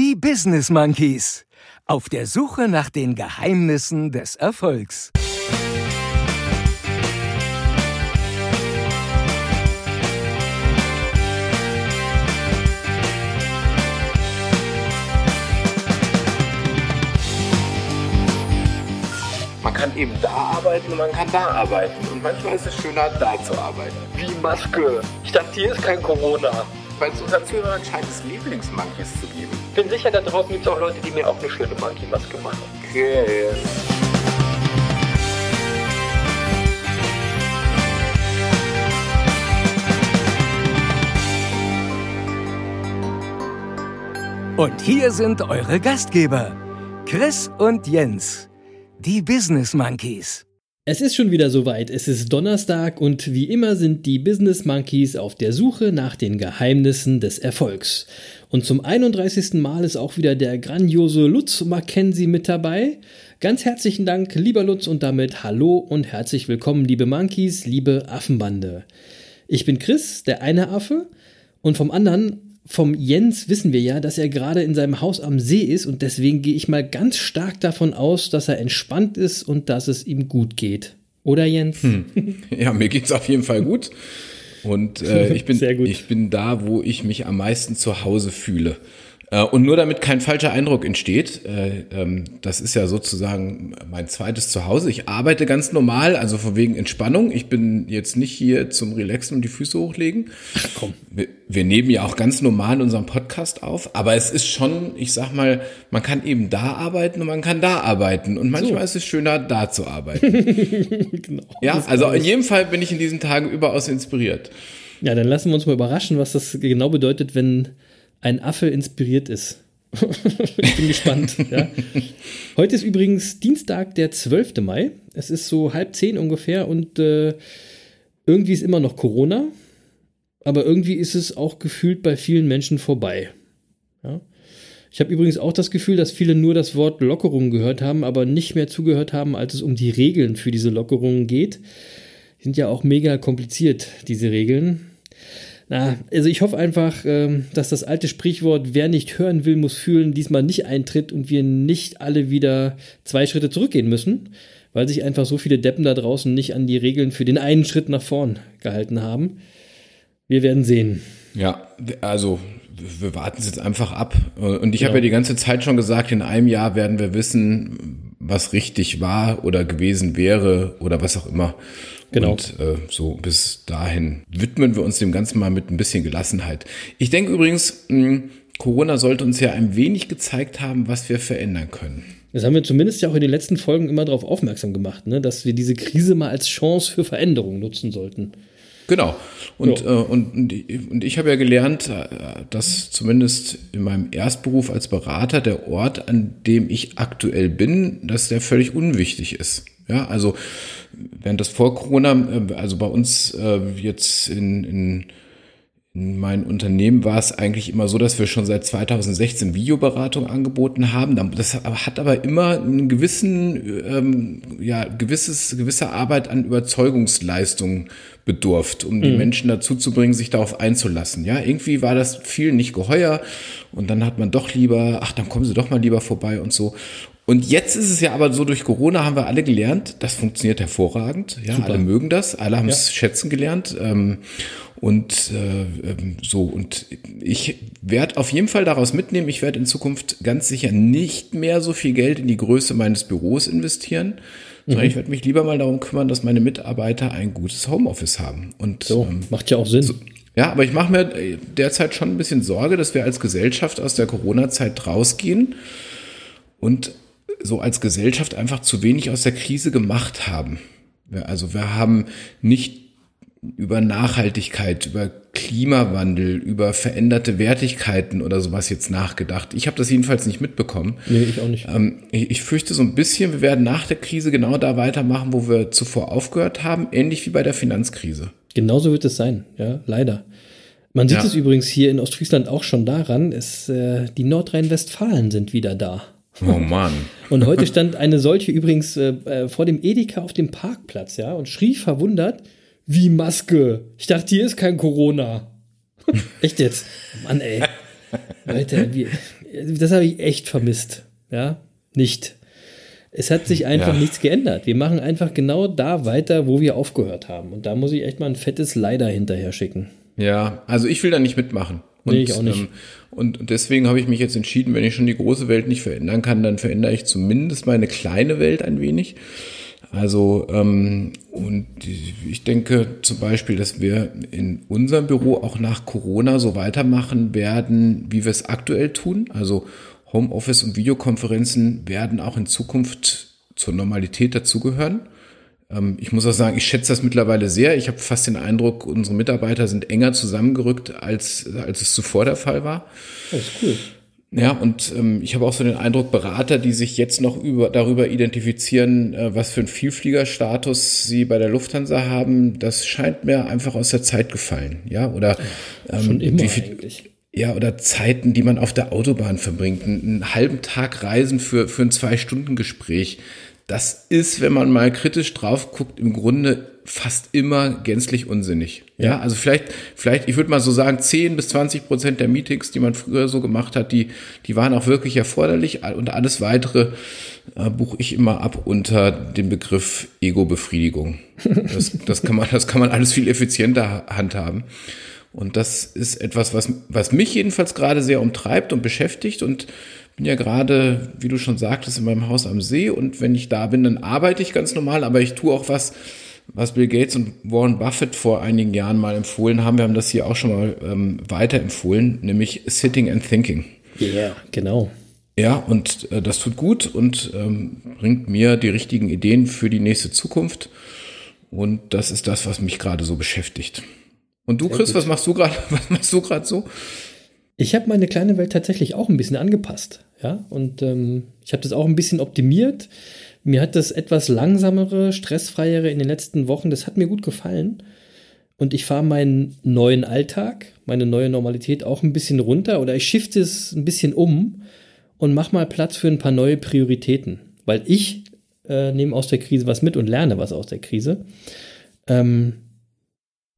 Die Business Monkeys. Auf der Suche nach den Geheimnissen des Erfolgs. Man kann eben da arbeiten und man kann da arbeiten. Und manchmal ist es schöner, da zu arbeiten. Wie Maske. Ich dachte, hier ist kein Corona. Weil es Zuhörern scheint es Lieblingsmonkeys zu geben. Ich bin sicher, da draußen gibt es auch Leute, die mir auch eine schöne Monkey-Maske machen. Okay. Und hier sind eure Gastgeber, Chris und Jens, die Business Monkeys. Es ist schon wieder soweit. Es ist Donnerstag und wie immer sind die Business Monkeys auf der Suche nach den Geheimnissen des Erfolgs. Und zum 31. Mal ist auch wieder der grandiose Lutz Mackenzie mit dabei. Ganz herzlichen Dank, lieber Lutz, und damit hallo und herzlich willkommen, liebe Monkeys, liebe Affenbande. Ich bin Chris, der eine Affe, und vom anderen vom Jens wissen wir ja, dass er gerade in seinem Haus am See ist und deswegen gehe ich mal ganz stark davon aus, dass er entspannt ist und dass es ihm gut geht. Oder Jens? Hm. Ja, mir geht's auf jeden Fall gut. Und äh, ich, bin, ich bin da, wo ich mich am meisten zu Hause fühle. Äh, und nur damit kein falscher Eindruck entsteht, äh, ähm, das ist ja sozusagen mein zweites Zuhause. Ich arbeite ganz normal, also von wegen Entspannung. Ich bin jetzt nicht hier zum Relaxen und die Füße hochlegen. Ach komm. Wir, wir nehmen ja auch ganz normal unseren Podcast auf, aber es ist schon, ich sag mal, man kann eben da arbeiten und man kann da arbeiten. Und manchmal so. ist es schöner, da zu arbeiten. genau. Ja, also in jedem Fall bin ich in diesen Tagen überaus inspiriert. Ja, dann lassen wir uns mal überraschen, was das genau bedeutet, wenn ein Affe inspiriert ist. ich bin gespannt. Ja. Heute ist übrigens Dienstag, der 12. Mai. Es ist so halb zehn ungefähr und äh, irgendwie ist immer noch Corona, aber irgendwie ist es auch gefühlt bei vielen Menschen vorbei. Ja. Ich habe übrigens auch das Gefühl, dass viele nur das Wort Lockerung gehört haben, aber nicht mehr zugehört haben, als es um die Regeln für diese Lockerungen geht. Die sind ja auch mega kompliziert, diese Regeln. Na, also ich hoffe einfach, ähm, dass das alte Sprichwort, wer nicht hören will, muss fühlen, diesmal nicht eintritt und wir nicht alle wieder zwei Schritte zurückgehen müssen, weil sich einfach so viele Deppen da draußen nicht an die Regeln für den einen Schritt nach vorn gehalten haben. Wir werden sehen. Ja, also wir warten es jetzt einfach ab. Und ich genau. habe ja die ganze Zeit schon gesagt, in einem Jahr werden wir wissen, was richtig war oder gewesen wäre oder was auch immer. Genau. Und äh, so bis dahin widmen wir uns dem Ganzen mal mit ein bisschen Gelassenheit. Ich denke übrigens, mh, Corona sollte uns ja ein wenig gezeigt haben, was wir verändern können. Das haben wir zumindest ja auch in den letzten Folgen immer darauf aufmerksam gemacht, ne? dass wir diese Krise mal als Chance für Veränderung nutzen sollten. Genau. Und, ja. äh, und, und ich habe ja gelernt, äh, dass zumindest in meinem Erstberuf als Berater der Ort, an dem ich aktuell bin, dass der völlig unwichtig ist. Ja, also während das vor Corona, äh, also bei uns äh, jetzt in, in, in meinem Unternehmen war es eigentlich immer so, dass wir schon seit 2016 Videoberatung angeboten haben. Das hat aber immer einen gewissen, ähm, ja, gewisses, gewisse Arbeit an Überzeugungsleistung bedurft, um die mhm. Menschen dazu zu bringen, sich darauf einzulassen. Ja, irgendwie war das vielen nicht geheuer und dann hat man doch lieber, ach, dann kommen sie doch mal lieber vorbei und so. Und jetzt ist es ja aber so, durch Corona haben wir alle gelernt, das funktioniert hervorragend. Ja, Super. alle mögen das, alle haben es ja. schätzen gelernt. Ähm, und äh, ähm, so, und ich werde auf jeden Fall daraus mitnehmen, ich werde in Zukunft ganz sicher nicht mehr so viel Geld in die Größe meines Büros investieren, sondern mhm. ich werde mich lieber mal darum kümmern, dass meine Mitarbeiter ein gutes Homeoffice haben. Und so, ähm, macht ja auch Sinn. So, ja, aber ich mache mir derzeit schon ein bisschen Sorge, dass wir als Gesellschaft aus der Corona-Zeit rausgehen und so als Gesellschaft einfach zu wenig aus der Krise gemacht haben. Also wir haben nicht über Nachhaltigkeit, über Klimawandel, über veränderte Wertigkeiten oder sowas jetzt nachgedacht. Ich habe das jedenfalls nicht mitbekommen. Nee, ich auch nicht. Ähm, ich fürchte so ein bisschen, wir werden nach der Krise genau da weitermachen, wo wir zuvor aufgehört haben, ähnlich wie bei der Finanzkrise. Genauso wird es sein, ja, leider. Man sieht ja. es übrigens hier in Ostfriesland auch schon daran, es, äh, die Nordrhein-Westfalen sind wieder da. Oh Mann. und heute stand eine solche übrigens äh, äh, vor dem Edeka auf dem Parkplatz, ja, und schrie verwundert, wie Maske. Ich dachte, hier ist kein Corona. Echt jetzt? Mann, ey. Leute, wie, das habe ich echt vermisst. Ja, nicht. Es hat sich einfach ja. nichts geändert. Wir machen einfach genau da weiter, wo wir aufgehört haben. Und da muss ich echt mal ein fettes Leider hinterher schicken. Ja, also ich will da nicht mitmachen. Und, nee, ich auch nicht. Ähm, und deswegen habe ich mich jetzt entschieden, wenn ich schon die große Welt nicht verändern kann, dann verändere ich zumindest meine kleine Welt ein wenig. Also, ähm, und ich denke zum Beispiel, dass wir in unserem Büro auch nach Corona so weitermachen werden, wie wir es aktuell tun. Also Homeoffice und Videokonferenzen werden auch in Zukunft zur Normalität dazugehören. Ähm, ich muss auch sagen, ich schätze das mittlerweile sehr. Ich habe fast den Eindruck, unsere Mitarbeiter sind enger zusammengerückt, als, als es zuvor der Fall war. Das ist cool. Ja, und ähm, ich habe auch so den Eindruck, Berater, die sich jetzt noch über, darüber identifizieren, äh, was für einen Vielfliegerstatus sie bei der Lufthansa haben, das scheint mir einfach aus der Zeit gefallen. Ja, oder ähm, Schon immer viel, eigentlich. Ja, oder Zeiten, die man auf der Autobahn verbringt. Einen, einen halben Tag Reisen für, für ein Zwei-Stunden-Gespräch. Das ist, wenn man mal kritisch drauf guckt, im Grunde fast immer gänzlich unsinnig. Ja, also vielleicht, vielleicht, ich würde mal so sagen, 10 bis 20 Prozent der Meetings, die man früher so gemacht hat, die, die waren auch wirklich erforderlich und alles weitere äh, buche ich immer ab unter dem Begriff Ego-Befriedigung. Das, das kann man, das kann man alles viel effizienter handhaben. Und das ist etwas, was, was mich jedenfalls gerade sehr umtreibt und beschäftigt und bin ja gerade, wie du schon sagtest, in meinem Haus am See und wenn ich da bin, dann arbeite ich ganz normal, aber ich tue auch was, was Bill Gates und Warren Buffett vor einigen Jahren mal empfohlen haben. Wir haben das hier auch schon mal ähm, weiterempfohlen, nämlich Sitting and Thinking. Ja, yeah, genau. Ja, und äh, das tut gut und ähm, bringt mir die richtigen Ideen für die nächste Zukunft. Und das ist das, was mich gerade so beschäftigt. Und du, Chris, was machst du gerade? Was machst du gerade so? Ich habe meine kleine Welt tatsächlich auch ein bisschen angepasst, ja, und ähm, ich habe das auch ein bisschen optimiert. Mir hat das etwas langsamere, stressfreiere in den letzten Wochen, das hat mir gut gefallen. Und ich fahre meinen neuen Alltag, meine neue Normalität auch ein bisschen runter oder ich shifte es ein bisschen um und mache mal Platz für ein paar neue Prioritäten. Weil ich äh, nehme aus der Krise was mit und lerne was aus der Krise. Ähm,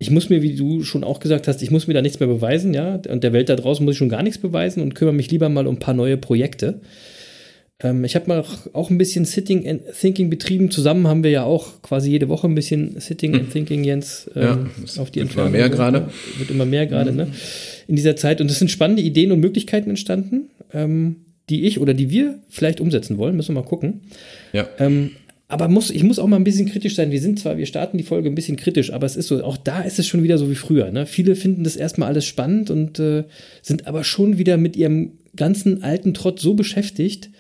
ich muss mir, wie du schon auch gesagt hast, ich muss mir da nichts mehr beweisen, ja. Und der Welt da draußen muss ich schon gar nichts beweisen und kümmere mich lieber mal um ein paar neue Projekte. Ähm, ich habe mal auch ein bisschen Sitting and Thinking betrieben. Zusammen haben wir ja auch quasi jede Woche ein bisschen Sitting and hm. Thinking, Jens, ähm, ja, auf die Wird immer mehr gerade. Wird immer mehr gerade, mhm. ne? In dieser Zeit. Und es sind spannende Ideen und Möglichkeiten entstanden, ähm, die ich oder die wir vielleicht umsetzen wollen. Müssen wir mal gucken. Ja. Ähm, aber muss, ich muss auch mal ein bisschen kritisch sein. Wir sind zwar, wir starten die Folge ein bisschen kritisch, aber es ist so, auch da ist es schon wieder so wie früher. Ne? Viele finden das erstmal alles spannend und äh, sind aber schon wieder mit ihrem ganzen alten Trott so beschäftigt,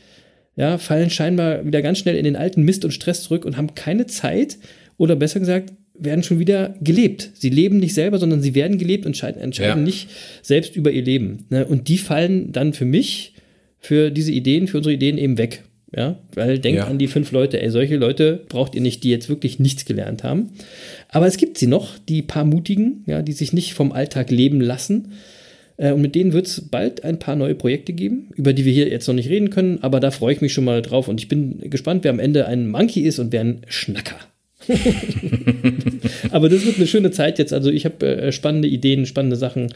ja, fallen scheinbar wieder ganz schnell in den alten Mist und Stress zurück und haben keine Zeit oder besser gesagt, werden schon wieder gelebt. Sie leben nicht selber, sondern sie werden gelebt und entscheiden, ja. nicht selbst über ihr Leben. Ne? Und die fallen dann für mich, für diese Ideen, für unsere Ideen eben weg. Ja, weil denkt ja. an die fünf Leute, ey, solche Leute braucht ihr nicht, die jetzt wirklich nichts gelernt haben. Aber es gibt sie noch, die paar Mutigen, ja, die sich nicht vom Alltag leben lassen, äh, und mit denen wird es bald ein paar neue Projekte geben, über die wir hier jetzt noch nicht reden können, aber da freue ich mich schon mal drauf und ich bin gespannt, wer am Ende ein Monkey ist und wer ein Schnacker. aber das wird eine schöne Zeit jetzt. Also ich habe äh, spannende Ideen, spannende Sachen.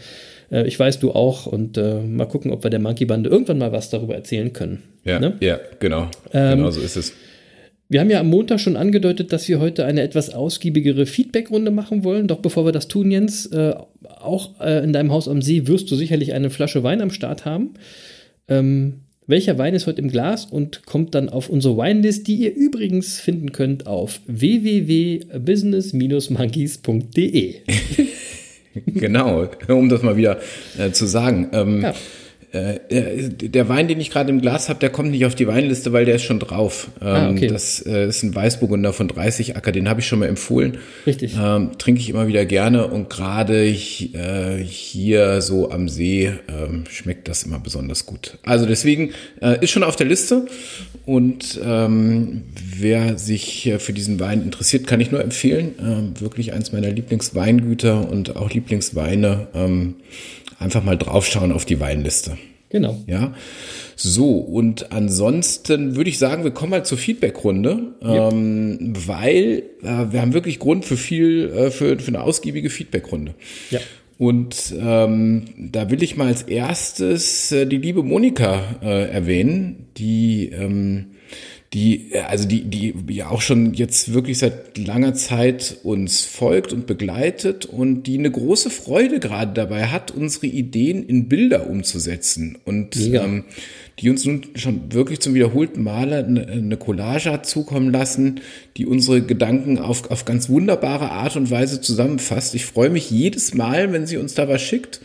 Äh, ich weiß, du auch. Und äh, mal gucken, ob wir der Monkey Bande irgendwann mal was darüber erzählen können. Ja, ne? ja genau. Ähm, genau so ist es. Wir haben ja am Montag schon angedeutet, dass wir heute eine etwas ausgiebigere Feedbackrunde machen wollen. Doch bevor wir das tun, Jens, äh, auch äh, in deinem Haus am See wirst du sicherlich eine Flasche Wein am Start haben. Ähm, welcher Wein ist heute im Glas und kommt dann auf unsere Weinlist, die ihr übrigens finden könnt auf www.business-monkeys.de. genau, um das mal wieder äh, zu sagen. Ähm, ja. Äh, der Wein, den ich gerade im Glas habe, der kommt nicht auf die Weinliste, weil der ist schon drauf. Ah, ähm, okay. Das äh, ist ein Weißburgunder von 30 Acker, den habe ich schon mal empfohlen. Richtig. Ähm, trinke ich immer wieder gerne und gerade äh, hier so am See ähm, schmeckt das immer besonders gut. Also deswegen äh, ist schon auf der Liste und ähm, wer sich für diesen Wein interessiert, kann ich nur empfehlen. Ähm, wirklich eins meiner Lieblingsweingüter und auch Lieblingsweine. Einfach mal draufschauen auf die Weinliste. Genau. Ja. So, und ansonsten würde ich sagen, wir kommen mal zur Feedbackrunde, ja. ähm, weil äh, wir haben wirklich Grund für viel, äh, für, für eine ausgiebige Feedbackrunde. Ja. Und ähm, da will ich mal als erstes äh, die liebe Monika äh, erwähnen, die ähm, die, also die, die ja auch schon jetzt wirklich seit langer Zeit uns folgt und begleitet und die eine große Freude gerade dabei hat, unsere Ideen in Bilder umzusetzen und ähm, die uns nun schon wirklich zum wiederholten Male eine, eine Collage hat zukommen lassen, die unsere Gedanken auf, auf ganz wunderbare Art und Weise zusammenfasst. Ich freue mich jedes Mal, wenn sie uns da was schickt.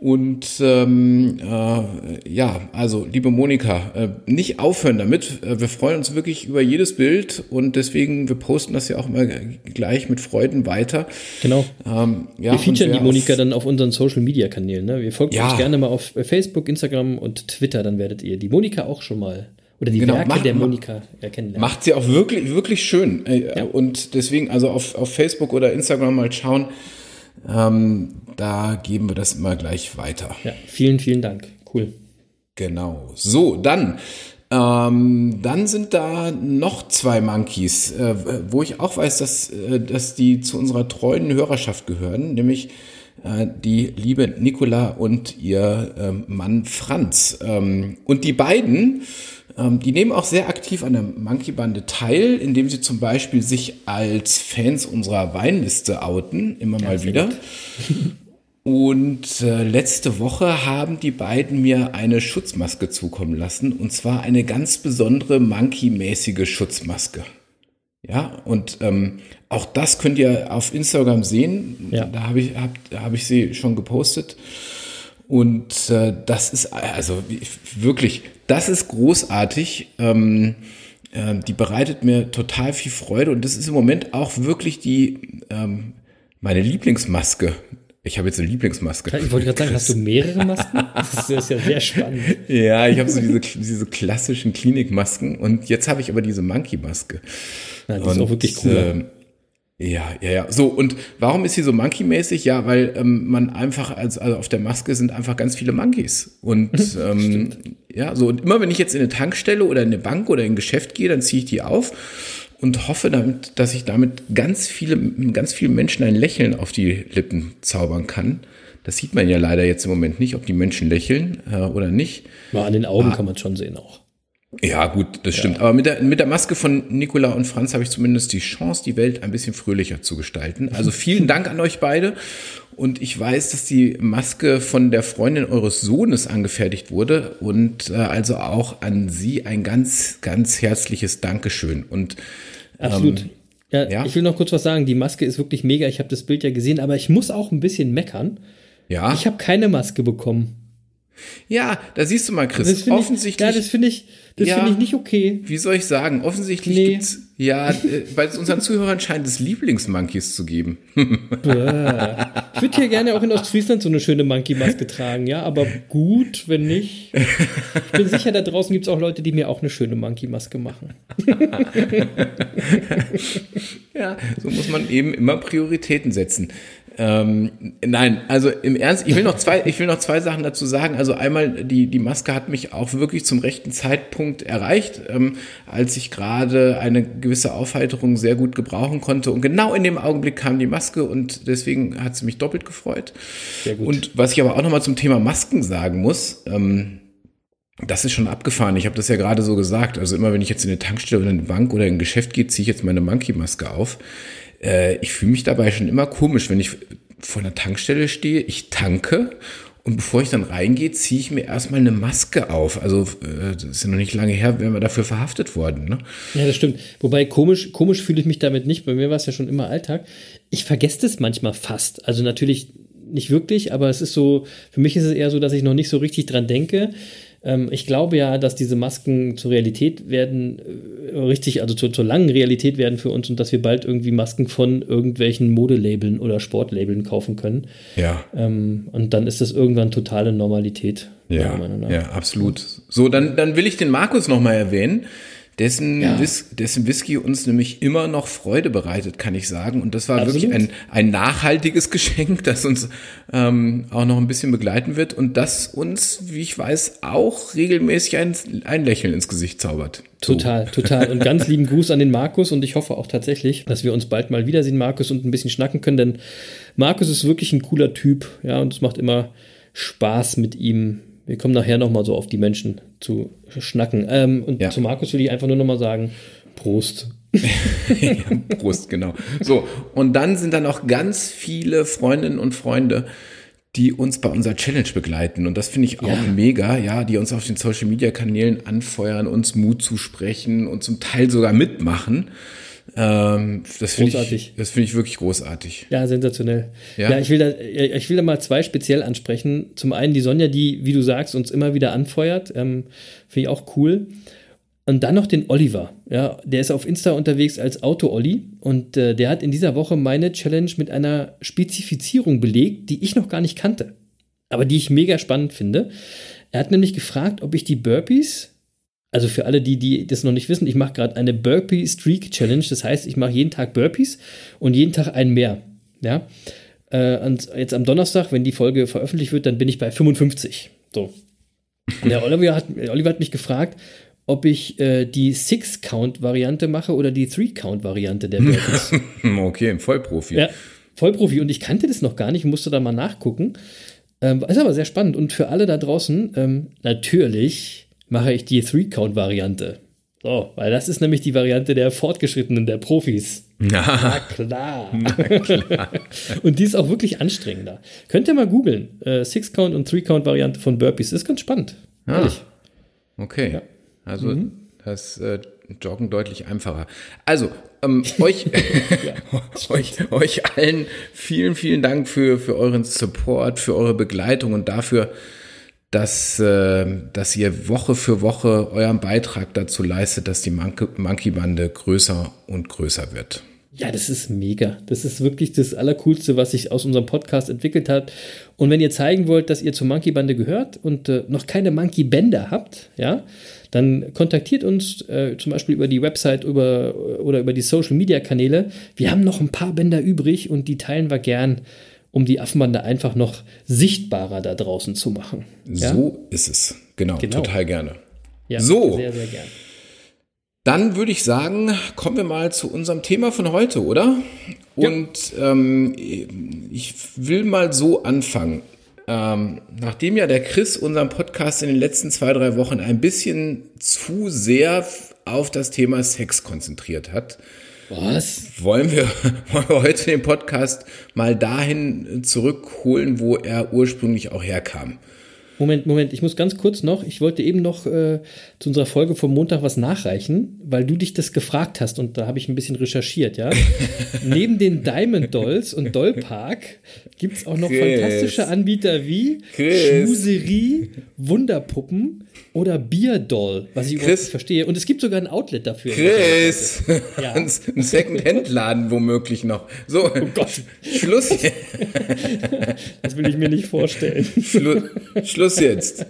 Und ähm, äh, ja, also liebe Monika, äh, nicht aufhören damit. Äh, wir freuen uns wirklich über jedes Bild und deswegen, wir posten das ja auch immer gleich mit Freuden weiter. Genau. Ähm, ja, wir featuren die Monika dann auf unseren Social Media Kanälen. Ne? Wir folgen ja. uns gerne mal auf Facebook, Instagram und Twitter, dann werdet ihr die Monika auch schon mal oder die genau, Werke macht, der Monika erkennen. Macht sie auch wirklich, wirklich schön. Äh, ja. Und deswegen, also auf, auf Facebook oder Instagram mal schauen. Ähm, da geben wir das immer gleich weiter. Ja, vielen, vielen Dank. Cool. Genau. So, dann. Ähm, dann sind da noch zwei Monkeys, äh, wo ich auch weiß, dass, äh, dass die zu unserer treuen Hörerschaft gehören, nämlich äh, die liebe Nicola und ihr ähm, Mann Franz. Ähm, und die beiden die nehmen auch sehr aktiv an der Monkey-Bande teil, indem sie zum Beispiel sich als Fans unserer Weinliste outen, immer mal wieder. Und äh, letzte Woche haben die beiden mir eine Schutzmaske zukommen lassen, und zwar eine ganz besondere Monkey-mäßige Schutzmaske. Ja, und ähm, auch das könnt ihr auf Instagram sehen. Ja. Da habe ich, hab, hab ich sie schon gepostet. Und äh, das ist also wirklich, das ist großartig. Ähm, äh, die bereitet mir total viel Freude und das ist im Moment auch wirklich die ähm, meine Lieblingsmaske. Ich habe jetzt eine Lieblingsmaske. Ich wollte gerade sagen, hast du mehrere Masken? Das ist, ja sehr spannend. ja, ich habe so diese, diese klassischen Klinikmasken und jetzt habe ich aber diese Monkey-Maske. Ja, die und, ist auch wirklich cool. Ja, ja, ja. So, und warum ist sie so monkey-mäßig? Ja, weil ähm, man einfach, also, also auf der Maske sind einfach ganz viele Monkeys. Und ähm, ja, so, und immer wenn ich jetzt in eine Tankstelle oder in eine Bank oder in ein Geschäft gehe, dann ziehe ich die auf und hoffe damit, dass ich damit ganz viele, ganz vielen Menschen ein Lächeln auf die Lippen zaubern kann. Das sieht man ja leider jetzt im Moment nicht, ob die Menschen lächeln äh, oder nicht. Mal an den Augen ah, kann man schon sehen auch. Ja, gut, das stimmt. Ja. Aber mit der, mit der Maske von Nicola und Franz habe ich zumindest die Chance, die Welt ein bisschen fröhlicher zu gestalten. Also vielen Dank an euch beide. Und ich weiß, dass die Maske von der Freundin eures Sohnes angefertigt wurde. Und äh, also auch an Sie ein ganz, ganz herzliches Dankeschön. Und Absolut. Ähm, ja, ja, ich will noch kurz was sagen. Die Maske ist wirklich mega. Ich habe das Bild ja gesehen, aber ich muss auch ein bisschen meckern. Ja. Ich habe keine Maske bekommen. Ja, da siehst du mal, Chris. Offensichtlich. Ich, ja, das finde ich, das ja, finde ich nicht okay. Wie soll ich sagen? Offensichtlich nee. gibt's ja, äh, bei unseren Zuhörern scheint es Lieblingsmonkeys zu geben. ich würde hier gerne auch in Ostfriesland so eine schöne Monkey-Maske tragen, ja, aber gut, wenn nicht. Ich bin sicher, da draußen gibt es auch Leute, die mir auch eine schöne Monkey-Maske machen. ja, so muss man eben immer Prioritäten setzen. Ähm, nein, also im Ernst, ich will noch zwei, ich will noch zwei Sachen dazu sagen. Also einmal, die, die Maske hat mich auch wirklich zum rechten Zeitpunkt erreicht, ähm, als ich gerade eine gewisse Aufheiterung sehr gut gebrauchen konnte. Und genau in dem Augenblick kam die Maske und deswegen hat sie mich doppelt gefreut. Sehr gut. Und was ich aber auch nochmal zum Thema Masken sagen muss, ähm, das ist schon abgefahren. Ich habe das ja gerade so gesagt. Also immer, wenn ich jetzt in eine Tankstelle oder in eine Bank oder in ein Geschäft gehe, ziehe ich jetzt meine Monkey-Maske auf. Äh, ich fühle mich dabei schon immer komisch, wenn ich vor einer Tankstelle stehe, ich tanke und bevor ich dann reingehe, ziehe ich mir erstmal eine Maske auf. Also äh, das ist ja noch nicht lange her, wären wir dafür verhaftet worden. Ne? Ja, das stimmt. Wobei komisch, komisch fühle ich mich damit nicht. Bei mir war es ja schon immer Alltag. Ich vergesse das manchmal fast. Also natürlich nicht wirklich, aber es ist so, für mich ist es eher so, dass ich noch nicht so richtig dran denke. Ähm, ich glaube ja, dass diese Masken zur Realität werden, äh, richtig, also zur, zur langen Realität werden für uns und dass wir bald irgendwie Masken von irgendwelchen Modelabeln oder Sportlabeln kaufen können. Ja. Ähm, und dann ist das irgendwann totale Normalität. Ja, ja, absolut. So, dann, dann will ich den Markus nochmal erwähnen dessen, Ja. Whis dessen Whisky uns nämlich immer noch Freude bereitet, kann ich sagen. Und das war Absolut. wirklich ein, ein nachhaltiges Geschenk, das uns ähm, auch noch ein bisschen begleiten wird und das uns, wie ich weiß, auch regelmäßig ein, ein Lächeln ins Gesicht zaubert. So. Total, total. Und ganz lieben Gruß an den Markus und ich hoffe auch tatsächlich, dass wir uns bald mal wiedersehen, Markus, und ein bisschen schnacken können, denn Markus ist wirklich ein cooler Typ, ja, und es macht immer Spaß mit ihm. Wir kommen nachher nochmal so auf die Menschen zu schnacken. Ähm, und Ja. zu Markus will ich einfach nur nochmal sagen, Prost. ja, Brust, genau. So, und dann sind da noch ganz viele Freundinnen und Freunde, die uns bei unserer Challenge begleiten. Und das finde ich auch Ja. mega, ja, die uns auf den Social Media Kanälen anfeuern, uns Mut zusprechen und zum Teil sogar mitmachen. Ähm, das finde ich, das finde ich wirklich großartig. Ja, sensationell. Ja, Ja? ich, will da, ich will da mal zwei speziell ansprechen. Zum einen die Sonja, die, wie du sagst, uns immer wieder anfeuert. Ähm, Finde ich auch cool. Und dann noch den Oliver. Ja, der ist auf Insta unterwegs als Auto-Olli und äh, der hat in dieser Woche meine Challenge mit einer Spezifizierung belegt, die ich noch gar nicht kannte, aber die ich mega spannend finde. Er hat nämlich gefragt, ob ich die Burpees, also für alle, die, die das noch nicht wissen, ich mache gerade eine Burpee Streak Challenge. Das heißt, ich mache jeden Tag Burpees und jeden Tag einen mehr. Ja. Äh, und jetzt am Donnerstag, wenn die Folge veröffentlicht wird, dann bin ich bei 55. So. Und der Oliver hat, Oliver hat mich gefragt, ob ich äh, die Six-Count-Variante mache oder die Three-Count-Variante der Burpees. Okay, Vollprofi. Ja, Vollprofi. Und ich kannte das noch gar nicht, musste da mal nachgucken. Ähm, ist aber sehr spannend. Und für alle da draußen, ähm, natürlich mache ich die Three-Count-Variante. So, weil das ist nämlich die Variante der Fortgeschrittenen, der Profis. Na klar. und die ist auch wirklich anstrengender. Könnt ihr mal googeln. Äh, Six-Count und Three-Count-Variante von Burpees. Ist ganz spannend. Ah. Ehrlich. Okay. Also das äh, Joggen deutlich einfacher. Also, ähm, euch, euch, euch allen vielen, vielen Dank für, für euren Support, für eure Begleitung und dafür, dass, äh, dass ihr Woche für Woche euren Beitrag dazu leistet, dass die Monkey, Monkey Bande größer und größer wird. Ja, das ist mega. Das ist wirklich das Allercoolste, was sich aus unserem Podcast entwickelt hat. Und wenn ihr zeigen wollt, dass ihr zur Monkey Bande gehört und äh, noch keine Monkey Bänder habt, ja, dann kontaktiert uns äh, zum Beispiel über die Website über, oder über die Social Media Kanäle. Wir haben noch ein paar Bänder übrig und die teilen wir gern, um die Affenbande einfach noch sichtbarer da draußen zu machen. Ja? So ist es. Genau, Genau. total gerne. ja, so. Sehr, sehr gern. Dann würde ich sagen, kommen wir mal zu unserem Thema von heute, oder? Und ähm, ich will mal so anfangen. Ähm, nachdem ja der Chris unseren Podcast in den letzten zwei, drei Wochen ein bisschen zu sehr auf das Thema Sex konzentriert hat, Was? wollen wir, wollen wir heute den Podcast mal dahin zurückholen, wo er ursprünglich auch herkam. Moment, Moment, ich muss ganz kurz noch, ich wollte eben noch äh, zu unserer Folge vom Montag was nachreichen, weil du dich das gefragt hast und da habe ich ein bisschen recherchiert, ja. Neben den Diamond Dolls und Doll Park gibt es auch noch Chris. fantastische Anbieter wie Chris. Schmuserie, Wunderpuppen oder Bierdoll, was ich überhaupt Chris. nicht verstehe. Und es gibt sogar ein Outlet dafür. Chris! Ja. Ein Second-Hand-Laden womöglich noch. So, Oh Gott, Schluss, das will ich mir nicht vorstellen. Schlu Schluss jetzt.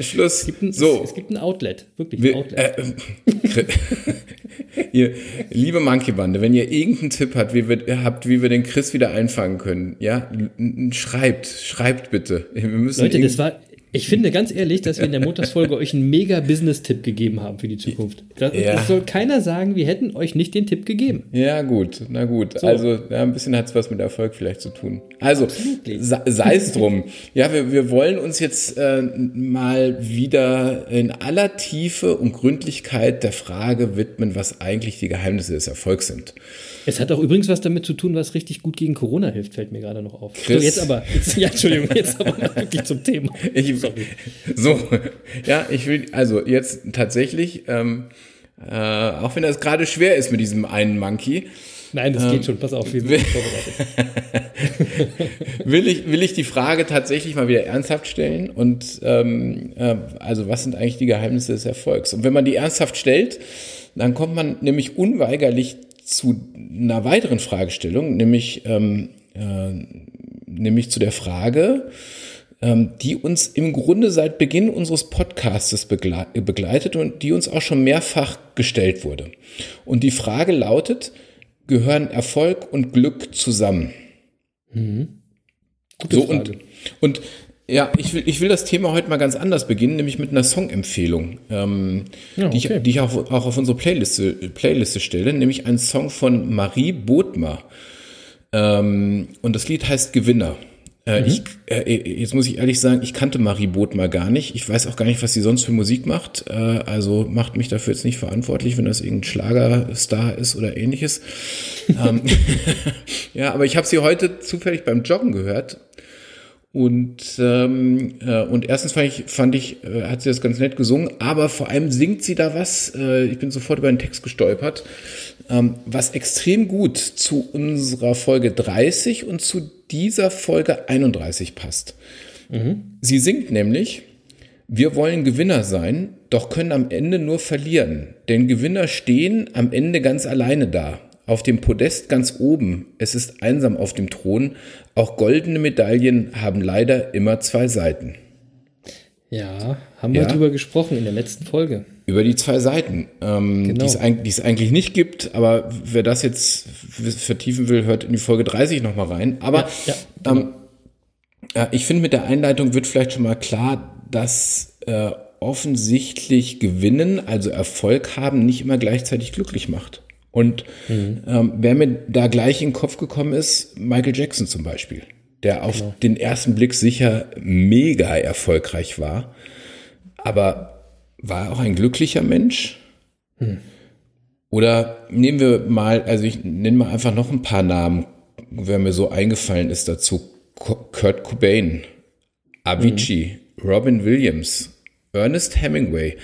Schluss. Ein- So. Es gibt ein Outlet, wirklich ein Wir, Outlet. äh, ihr, liebe Monkey Bande, wenn ihr irgendeinen Tipp habt, wie wir, habt, wie wir den Chris wieder einfangen können, ja, schreibt, schreibt bitte. Wir müssen Leute, das war, ich finde ganz ehrlich, dass wir in der Montagsfolge euch einen mega Business-Tipp gegeben haben für die Zukunft. Das, Ja. das soll keiner sagen, wir hätten euch nicht den Tipp gegeben. Ja, gut, na gut. Also, ja, ein bisschen hat es was mit Erfolg vielleicht zu tun. Also, se- sei es drum. Ja, wir, wir wollen uns jetzt äh, mal wieder in aller Tiefe und Gründlichkeit der Frage widmen, was eigentlich die Geheimnisse des Erfolgs sind. Es hat auch übrigens was damit zu tun, was richtig gut gegen Corona hilft, fällt mir gerade noch auf. Chris. So, jetzt aber, jetzt, ja, Entschuldigung, jetzt aber mal wirklich zum Thema. Ich, so, ja, ich will, also jetzt tatsächlich, ähm, äh, auch wenn das gerade schwer ist mit diesem einen Monkey, Nein, das Ähm, geht schon, pass auf, wir sind vorbereitet. will ich, will ich die Frage tatsächlich mal wieder ernsthaft stellen. Und ähm, äh, also was sind eigentlich die Geheimnisse des Erfolgs? Und wenn man die ernsthaft stellt, dann kommt man nämlich unweigerlich zu einer weiteren Fragestellung, nämlich, ähm, äh, nämlich zu der Frage, ähm, die uns im Grunde seit Beginn unseres Podcasts begleitet und die uns auch schon mehrfach gestellt wurde. Und die Frage lautet, gehören Erfolg und Glück zusammen? Mhm. Gute so, Frage. Und, und ja, ich will, ich will das Thema heute mal ganz anders beginnen, nämlich mit einer Songempfehlung, ähm, ja, okay. die, ich, die ich auch, auch auf unsere Playliste, Playliste stelle, nämlich ein Song von Marie Bodmer. Ähm, und das Lied heißt Gewinner. Äh, mhm. ich, äh, jetzt muss ich ehrlich sagen, ich kannte Marie Bodmer gar nicht. Ich weiß auch gar nicht, was sie sonst für Musik macht. Äh, also macht mich dafür jetzt nicht verantwortlich, wenn das irgendein Schlagerstar ist oder ähnliches. ähm, ja, aber ich habe sie heute zufällig beim Joggen gehört und, ähm, äh, und erstens fand ich, fand ich äh, hat sie das ganz nett gesungen, aber vor allem singt sie da was, äh, ich bin sofort über den Text gestolpert, ähm, was extrem gut zu unserer Folge 30 und zu dieser Folge 31 passt. Mhm. Sie singt nämlich, wir wollen Gewinner sein, doch können am Ende nur verlieren, denn Gewinner stehen am Ende ganz alleine da auf dem Podest ganz oben, es ist einsam auf dem Thron, auch goldene Medaillen haben leider immer zwei Seiten. Ja, haben wir ja, drüber gesprochen in der letzten Folge. Über die zwei Seiten, ähm, genau. die, es eigentlich nicht gibt, aber wer das jetzt vertiefen will, hört in die Folge 30 nochmal rein. Aber ja, ja, genau. ähm, äh, ich finde, mit der Einleitung wird vielleicht schon mal klar, dass äh, offensichtlich Gewinnen, also Erfolg haben, nicht immer gleichzeitig glücklich macht. Und mhm. ähm, wer mir da gleich in den Kopf gekommen ist, Michael Jackson zum Beispiel, der auf genau. den ersten Blick sicher mega erfolgreich war, aber war er auch ein glücklicher Mensch? Mhm. Oder nehmen wir mal, also ich nenne mal einfach noch ein paar Namen, wer mir so eingefallen ist dazu. Kurt Cobain, Avicii, mhm. Robin Williams, Ernest Hemingway.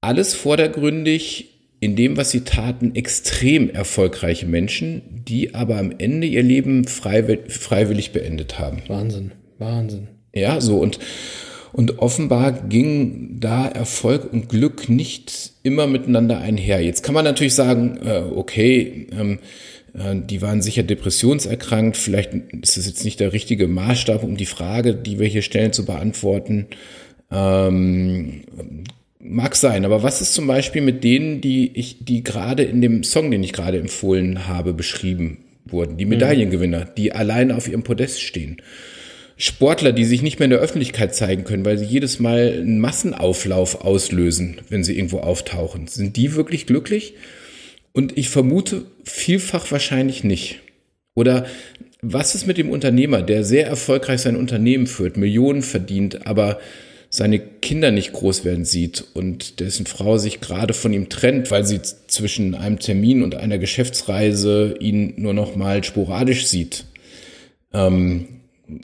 Alles vordergründig in dem, was sie taten, extrem erfolgreiche Menschen, die aber am Ende ihr Leben freiwillig beendet haben. Wahnsinn, Wahnsinn. Ja, so und, und offenbar ging da Erfolg und Glück nicht immer miteinander einher. Jetzt kann man natürlich sagen, äh, okay, ähm, äh, die waren sicher depressionserkrankt, vielleicht ist es jetzt nicht der richtige Maßstab, um die Frage, die wir hier stellen, zu beantworten. Ähm, Mag sein, aber was ist zum Beispiel mit denen, die ich, die gerade in dem Song, den ich gerade empfohlen habe, beschrieben wurden? Die Medaillengewinner, die alleine auf ihrem Podest stehen. Sportler, die sich nicht mehr in der Öffentlichkeit zeigen können, weil sie jedes Mal einen Massenauflauf auslösen, wenn sie irgendwo auftauchen. Sind die wirklich glücklich? Und ich vermute vielfach wahrscheinlich nicht. Oder was ist mit dem Unternehmer, der sehr erfolgreich sein Unternehmen führt, Millionen verdient, aber seine Kinder nicht groß werden sieht und dessen Frau sich gerade von ihm trennt, weil sie zwischen einem Termin und einer Geschäftsreise ihn nur noch mal sporadisch sieht. Ähm,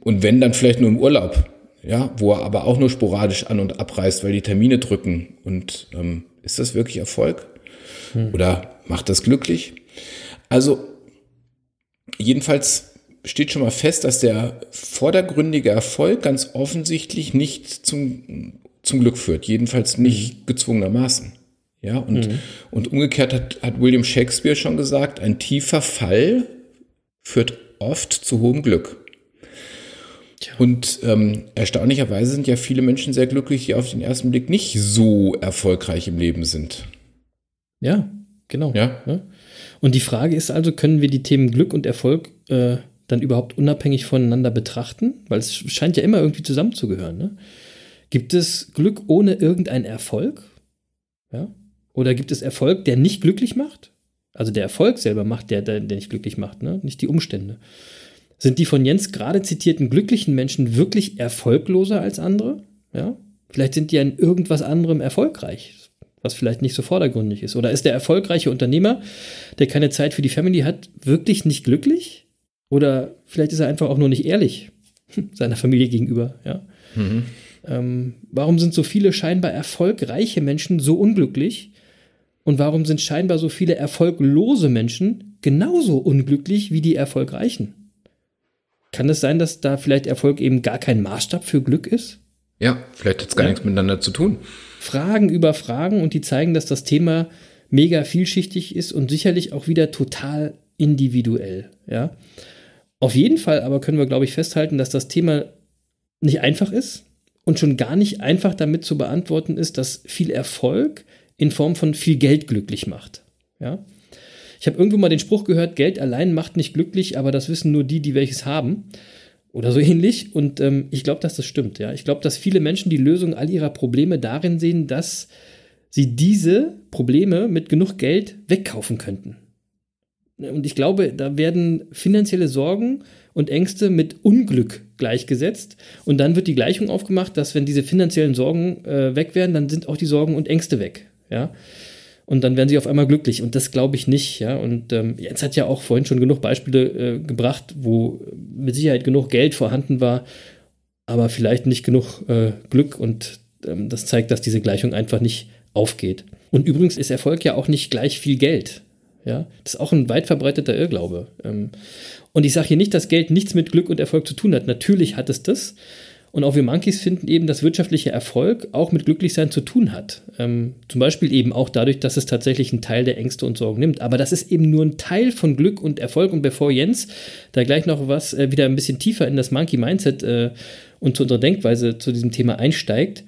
und wenn dann vielleicht nur im Urlaub, ja, wo er aber auch nur sporadisch an und abreist, weil die Termine drücken. Und ähm, ist das wirklich Erfolg? Hm. Oder macht das glücklich? Also jedenfalls steht schon mal fest, dass der vordergründige Erfolg ganz offensichtlich nicht zum, zum Glück führt. Jedenfalls nicht mhm. gezwungenermaßen. Ja, und, mhm. und umgekehrt hat, hat William Shakespeare schon gesagt, ein tiefer Fall führt oft zu hohem Glück. Tja. Und ähm, erstaunlicherweise sind ja viele Menschen sehr glücklich, die auf den ersten Blick nicht so erfolgreich im Leben sind. Ja, genau. Ja. ja. Und die Frage ist also, können wir die Themen Glück und Erfolg äh, dann überhaupt unabhängig voneinander betrachten? Weil es scheint ja immer irgendwie zusammenzugehören. Ne? Gibt es Glück ohne irgendeinen Erfolg? Ja? Oder gibt es Erfolg, der nicht glücklich macht? Also der Erfolg selber macht der, der, der nicht glücklich macht, ne? nicht die Umstände. Sind die von Jens gerade zitierten glücklichen Menschen wirklich erfolgloser als andere? Ja? Vielleicht sind die an irgendwas anderem erfolgreich, was vielleicht nicht so vordergründig ist. Oder ist der erfolgreiche Unternehmer, der keine Zeit für die Family hat, wirklich nicht glücklich? Oder vielleicht ist er einfach auch nur nicht ehrlich seiner Familie gegenüber, ja. Mhm. Ähm, warum sind so viele scheinbar erfolgreiche Menschen so unglücklich? Und warum sind scheinbar so viele erfolglose Menschen genauso unglücklich wie die Erfolgreichen? Kann es sein, dass da vielleicht Erfolg eben gar kein Maßstab für Glück ist? Ja, vielleicht hat es gar ja. nichts miteinander zu tun. Fragen über Fragen und die zeigen, dass das Thema mega vielschichtig ist und sicherlich auch wieder total individuell. Ja. Auf jeden Fall aber können wir, glaube ich, festhalten, dass das Thema nicht einfach ist und schon gar nicht einfach damit zu beantworten ist, dass viel Erfolg in Form von viel Geld glücklich macht. Ja? Ich habe irgendwo mal den Spruch gehört, Geld allein macht nicht glücklich, aber das wissen nur die, die welches haben. Oder so ähnlich. Und ähm, ich glaube, dass das stimmt. Ja? Ich glaube, dass viele Menschen die Lösung all ihrer Probleme darin sehen, dass sie diese Probleme mit genug Geld wegkaufen könnten. Und ich glaube, da werden finanzielle Sorgen und Ängste mit Unglück gleichgesetzt. Und dann wird die Gleichung aufgemacht, dass wenn diese finanziellen Sorgen äh, weg werden, dann sind auch die Sorgen und Ängste weg. Ja. Und dann werden sie auf einmal glücklich. Und das glaube ich nicht. Ja. Und ähm, Jens hat ja auch vorhin schon genug Beispiele äh, gebracht, wo mit Sicherheit genug Geld vorhanden war, aber vielleicht nicht genug äh, Glück. Und ähm, das zeigt, dass diese Gleichung einfach nicht aufgeht. Und übrigens ist Erfolg ja auch nicht gleich viel Geld. Ja, das ist auch ein weit verbreiteter Irrglaube. Ähm, und ich sage hier nicht, dass Geld nichts mit Glück und Erfolg zu tun hat. Natürlich hat es das. Und auch wir Monkeys finden eben, dass wirtschaftlicher Erfolg auch mit Glücklichsein zu tun hat. Ähm, zum Beispiel eben auch dadurch, dass es tatsächlich einen Teil der Ängste und Sorgen nimmt. Aber das ist eben nur ein Teil von Glück und Erfolg. Und bevor Jens da gleich noch was äh, wieder ein bisschen tiefer in das Monkey Mindset äh, und zu unserer Denkweise zu diesem Thema einsteigt,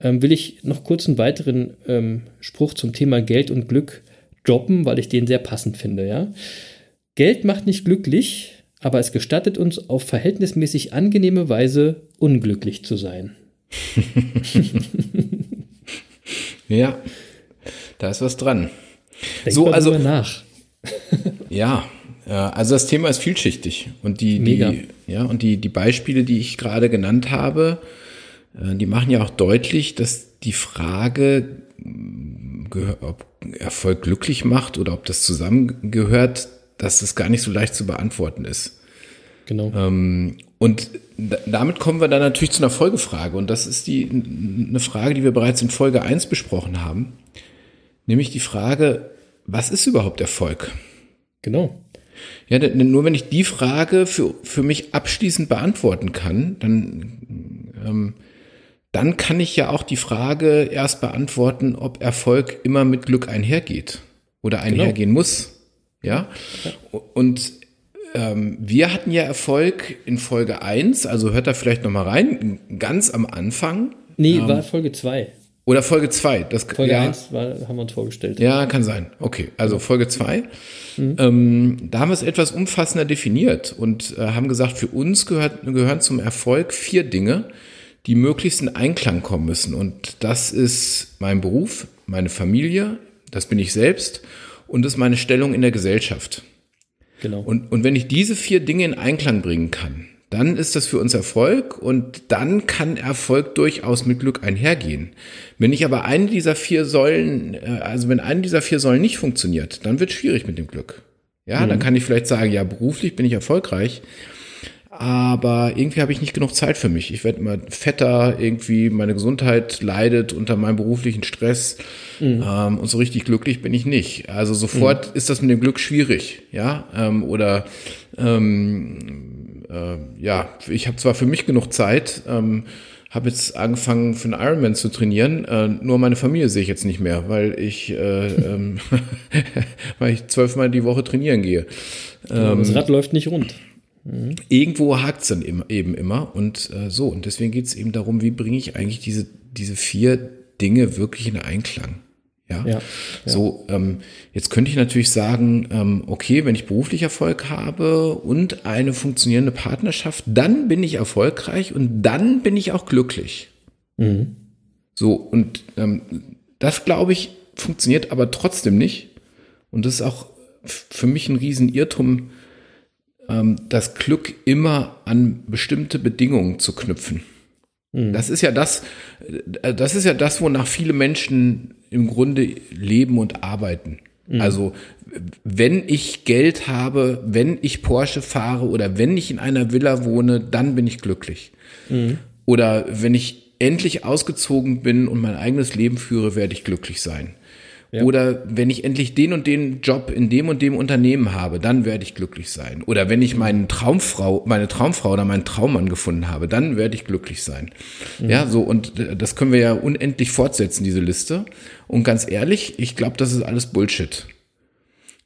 ähm, will ich noch kurz einen weiteren ähm, Spruch zum Thema Geld und Glück droppen, weil ich den sehr passend finde. Ja? Geld macht nicht glücklich, aber es gestattet uns auf verhältnismäßig angenehme Weise unglücklich zu sein. ja, da ist was dran. Denk so, also nach. ja, also das Thema ist vielschichtig und die, die ja und die die Beispiele, die ich gerade genannt habe, äh, die machen ja auch deutlich, dass die Frage, ob Erfolg glücklich macht oder ob das zusammengehört, dass es gar nicht so leicht zu beantworten ist. Genau. Ähm, und damit kommen wir dann natürlich zu einer Folgefrage. Und das ist die, eine Frage, die wir bereits in Folge 1 besprochen haben. Nämlich die Frage, was ist überhaupt Erfolg? Genau. Ja, denn nur wenn ich die Frage für, für mich abschließend beantworten kann, dann, ähm, dann kann ich ja auch die Frage erst beantworten, ob Erfolg immer mit Glück einhergeht oder genau. einhergehen genau. muss. Ja. Und ähm, wir hatten ja Erfolg in Folge 1, also hört da vielleicht nochmal rein, ganz am Anfang. Nee, ähm, war Folge 2. Oder Folge 2. Folge ja, 1 war, haben wir uns vorgestellt. Ja, kann sein. Okay, also Folge 2. Mhm. Ähm, da haben wir es etwas umfassender definiert und äh, haben gesagt, für uns gehört, gehören zum Erfolg vier Dinge, die möglichst in Einklang kommen müssen. Und das ist mein Beruf, meine Familie, das bin ich selbst und das ist meine Stellung in der Gesellschaft. Genau. Und, und wenn ich diese vier Dinge in Einklang bringen kann, dann ist das für uns Erfolg und dann kann Erfolg durchaus mit Glück einhergehen. Wenn ich aber eine dieser vier Säulen, äh, also wenn eine dieser vier Säulen nicht funktioniert, dann wird es schwierig mit dem Glück. Ja, mhm. dann kann ich vielleicht sagen, ja, beruflich bin ich erfolgreich, aber irgendwie habe ich nicht genug Zeit für mich. Ich werde immer fetter, irgendwie meine Gesundheit leidet unter meinem beruflichen Stress mhm. ähm, und so richtig glücklich bin ich nicht. Also sofort mhm. ist das mit dem Glück schwierig, ja, ähm, oder ähm, äh, ja, ich habe zwar für mich genug Zeit, ähm, habe jetzt angefangen für einen Ironman zu trainieren, äh, nur meine Familie sehe ich jetzt nicht mehr, weil ich, äh, ähm, weil ich zwölfmal die Woche trainieren gehe. Ähm, das Rad läuft nicht rund. Mhm. Irgendwo hakt es dann eben immer und äh, so. Und deswegen geht es eben darum, wie bringe ich eigentlich diese, diese vier Dinge wirklich in Einklang. Ja, ja, so, ähm, jetzt könnte ich natürlich sagen, ähm, okay, wenn ich beruflich Erfolg habe und eine funktionierende Partnerschaft, dann bin ich erfolgreich und dann bin ich auch glücklich. Mhm. So, und ähm, das, glaube ich, funktioniert aber trotzdem nicht. Und das ist auch für mich ein Riesenirrtum, das Glück immer an bestimmte Bedingungen zu knüpfen. Mhm. Das ist ja das, äh, das ist ja das, wonach viele Menschen im Grunde leben und arbeiten. Mhm. Also wenn ich Geld habe, wenn ich Porsche fahre oder wenn ich in einer Villa wohne, dann bin ich glücklich. Mhm. Oder wenn ich endlich ausgezogen bin und mein eigenes Leben führe, werde ich glücklich sein. Ja. Oder wenn ich endlich den und den Job in dem und dem Unternehmen habe, dann werde ich glücklich sein. Oder wenn ich meinen Traumfrau, meine Traumfrau oder meinen Traummann gefunden habe, dann werde ich glücklich sein. Mhm. Ja, so und äh, das können wir ja unendlich fortsetzen, diese Liste. Und ganz ehrlich, ich glaube, das ist alles Bullshit.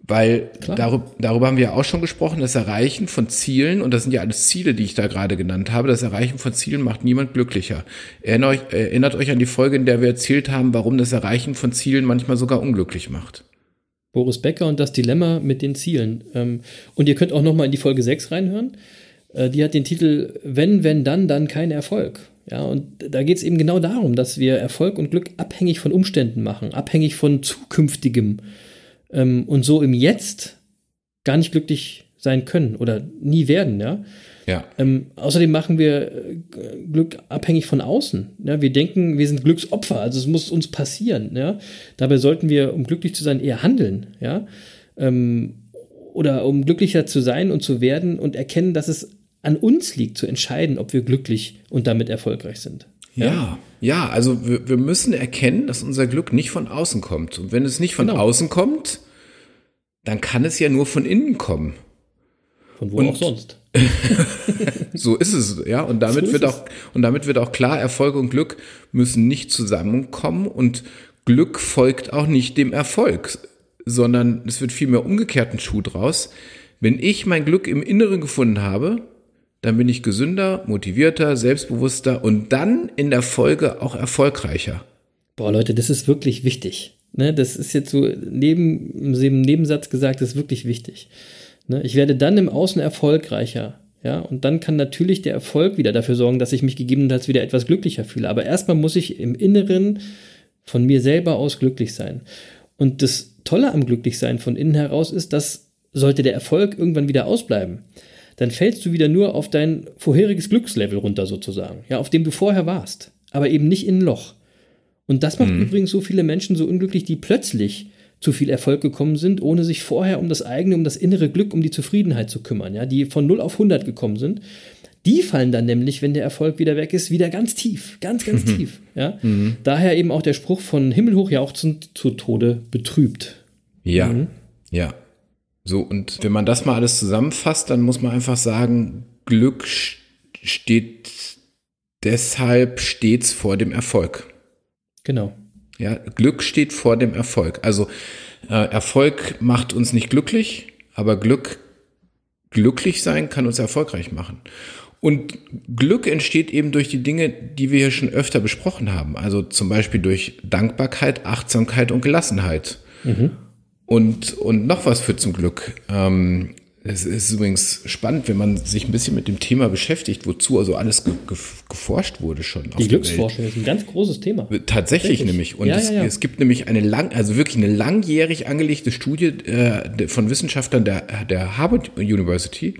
Weil darüber, darüber haben wir ja auch schon gesprochen, das Erreichen von Zielen, und das sind ja alles Ziele, die ich da gerade genannt habe, das Erreichen von Zielen macht niemand glücklicher. Erinnert euch, erinnert euch an die Folge, in der wir erzählt haben, warum das Erreichen von Zielen manchmal sogar unglücklich macht. Boris Becker und das Dilemma mit den Zielen. Ähm, und ihr könnt auch noch mal in die Folge 6 reinhören. Äh, die hat den Titel Wenn, wenn, dann, dann kein Erfolg. Ja, und da geht es eben genau darum, dass wir Erfolg und Glück abhängig von Umständen machen, abhängig von zukünftigem ähm, und so im Jetzt gar nicht glücklich sein können oder nie werden, ja. Ja. Ähm, außerdem machen wir äh, Glück abhängig von außen. Ja? Wir denken, wir sind Glücksopfer, also es muss uns passieren. Ja? Dabei sollten wir, um glücklich zu sein, eher handeln. Ja? Ähm, oder um glücklicher zu sein und zu werden und erkennen, dass es an uns liegt, zu entscheiden, ob wir glücklich und damit erfolgreich sind. Ja, ja, ja also wir, wir, müssen erkennen, dass unser Glück nicht von außen kommt. Und wenn es nicht von genau. außen kommt, dann kann es ja nur von innen kommen. Von wo und, auch sonst. so ist es, ja. Und damit so wird auch, und damit wird auch klar, Erfolg und Glück müssen nicht zusammenkommen und Glück folgt auch nicht dem Erfolg, sondern es wird vielmehr umgekehrt ein Schuh draus. Wenn ich mein Glück im Inneren gefunden habe, dann bin ich gesünder, motivierter, selbstbewusster und dann in der Folge auch erfolgreicher. Boah, Leute, das ist wirklich wichtig. Ne, das ist jetzt so neben im Nebensatz gesagt, das ist wirklich wichtig. Ne, ich werde dann im Außen erfolgreicher. Ja, und dann kann natürlich der Erfolg wieder dafür sorgen, dass ich mich gegebenenfalls wieder etwas glücklicher fühle. Aber erstmal muss ich im Inneren von mir selber aus glücklich sein. Und das Tolle am Glücklichsein von innen heraus ist, dass sollte der Erfolg irgendwann wieder ausbleiben, dann fällst du wieder nur auf dein vorheriges Glückslevel runter sozusagen, ja, auf dem du vorher warst, aber eben nicht in ein Loch. Und das macht mhm. übrigens so viele Menschen so unglücklich, die plötzlich zu viel Erfolg gekommen sind, ohne sich vorher um das eigene, um das innere Glück, um die Zufriedenheit zu kümmern, ja, die von 0 auf 100 gekommen sind. Die fallen dann nämlich, wenn der Erfolg wieder weg ist, wieder ganz tief, ganz, ganz mhm. tief. Ja? Mhm. Daher eben auch der Spruch von Himmel hoch jauchzend zu Tode betrübt. Ja, mhm. ja. So, und wenn man das mal alles zusammenfasst, dann muss man einfach sagen, Glück steht deshalb stets vor dem Erfolg. Genau. Ja, Glück steht vor dem Erfolg. Also äh, Erfolg macht uns nicht glücklich, aber Glück, glücklich sein kann uns erfolgreich machen. Und Glück entsteht eben durch die Dinge, die wir hier schon öfter besprochen haben. Also zum Beispiel durch Dankbarkeit, Achtsamkeit und Gelassenheit. Mhm. Und, und noch was für zum Glück. Ähm, es ist übrigens spannend, wenn man sich ein bisschen mit dem Thema beschäftigt, wozu also alles ge ge geforscht wurde schon. Die Glücksforschung ist ein ganz großes Thema. Tatsächlich, Tatsächlich. nämlich. Und ja, es, ja, ja. es, gibt nämlich eine lang, also wirklich eine langjährig angelegte Studie äh, von Wissenschaftlern der, der Harvard University,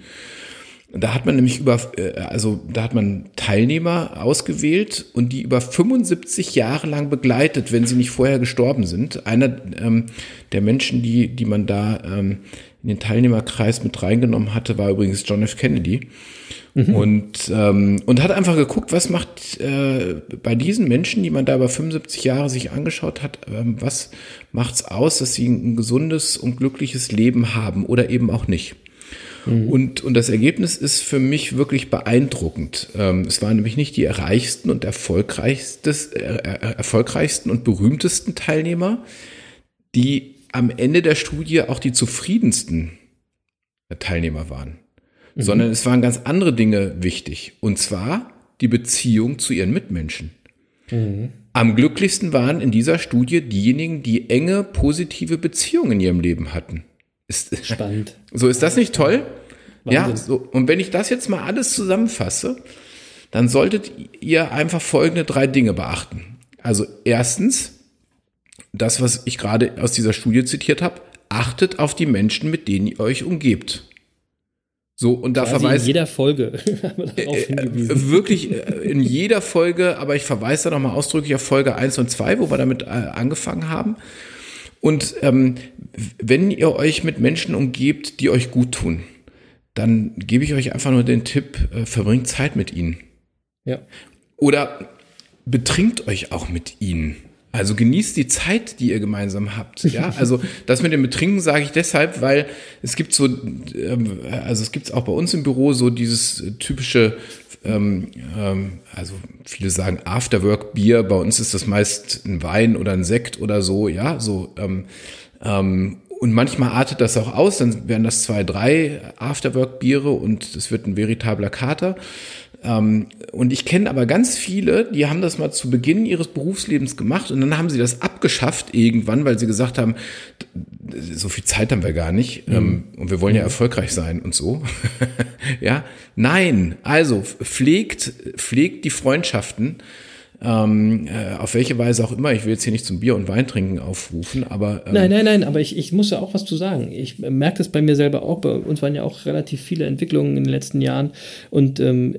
da hat man nämlich über, äh, also da hat man Teilnehmer ausgewählt und die über 75 Jahre lang begleitet, wenn sie nicht vorher gestorben sind. Einer ähm, der Menschen, die, die man da ähm, in den Teilnehmerkreis mit reingenommen hatte, war übrigens John F. Kennedy. Mhm. Und, ähm, und hat einfach geguckt, was macht äh, bei diesen Menschen, die man da über 75 Jahre sich angeschaut hat, ähm, was macht's aus, dass sie ein gesundes und glückliches Leben haben oder eben auch nicht. Mhm. Und, und das Ergebnis ist für mich wirklich beeindruckend. Ähm, es waren nämlich nicht die erreichsten und erfolgreichsten, äh, äh, erfolgreichsten und berühmtesten Teilnehmer, die am Ende der Studie auch die zufriedensten Teilnehmer waren, mhm. sondern es waren ganz andere Dinge wichtig. Und zwar die Beziehung zu ihren Mitmenschen. Mhm. Am glücklichsten waren in dieser Studie diejenigen, die enge, positive Beziehungen in ihrem Leben hatten. Ist, Spannend. So ist das nicht toll? Wahnsinn. Ja, so. Und wenn ich das jetzt mal alles zusammenfasse, dann solltet ihr einfach folgende drei Dinge beachten. Also erstens, das, was ich gerade aus dieser Studie zitiert habe, achtet auf die Menschen, mit denen ihr euch umgebt. So, und da verweise. In jeder Folge äh, äh Wirklich äh, in jeder Folge, aber ich verweise da nochmal ausdrücklich auf Folge 1 und 2, wo wir damit angefangen haben. Und ähm, wenn ihr euch mit Menschen umgebt, die euch gut tun, dann gebe ich euch einfach nur den Tipp, äh, verbringt Zeit mit ihnen. Ja. Oder betrinkt euch auch mit ihnen. Also genießt die Zeit, die ihr gemeinsam habt. Ja, also das mit dem Betrinken sage ich deshalb, weil es gibt so, ähm, also es gibt auch bei uns im Büro so dieses typische ähm, ähm, also viele sagen Afterwork-Bier, bei uns ist das meist ein Wein oder ein Sekt oder so, ja, so. Ähm, ähm, und manchmal artet das auch aus, dann werden das zwei, drei Afterwork-Biere und es wird ein veritabler Kater. Ähm, und ich kenne aber ganz viele, die haben das mal zu Beginn ihres Berufslebens gemacht und dann haben sie das abgeschafft irgendwann, weil sie gesagt haben, so viel Zeit haben wir gar nicht mhm. und wir wollen ja erfolgreich sein und so. ja, nein, also pflegt, pflegt die Freundschaften ähm, äh, auf welche Weise auch immer. Ich will jetzt hier nicht zum Bier und Wein trinken aufrufen, aber. Ähm, nein, nein, nein, aber ich, ich muss ja auch was zu sagen. Ich merke das bei mir selber auch. Bei uns waren ja auch relativ viele Entwicklungen in den letzten Jahren und ähm,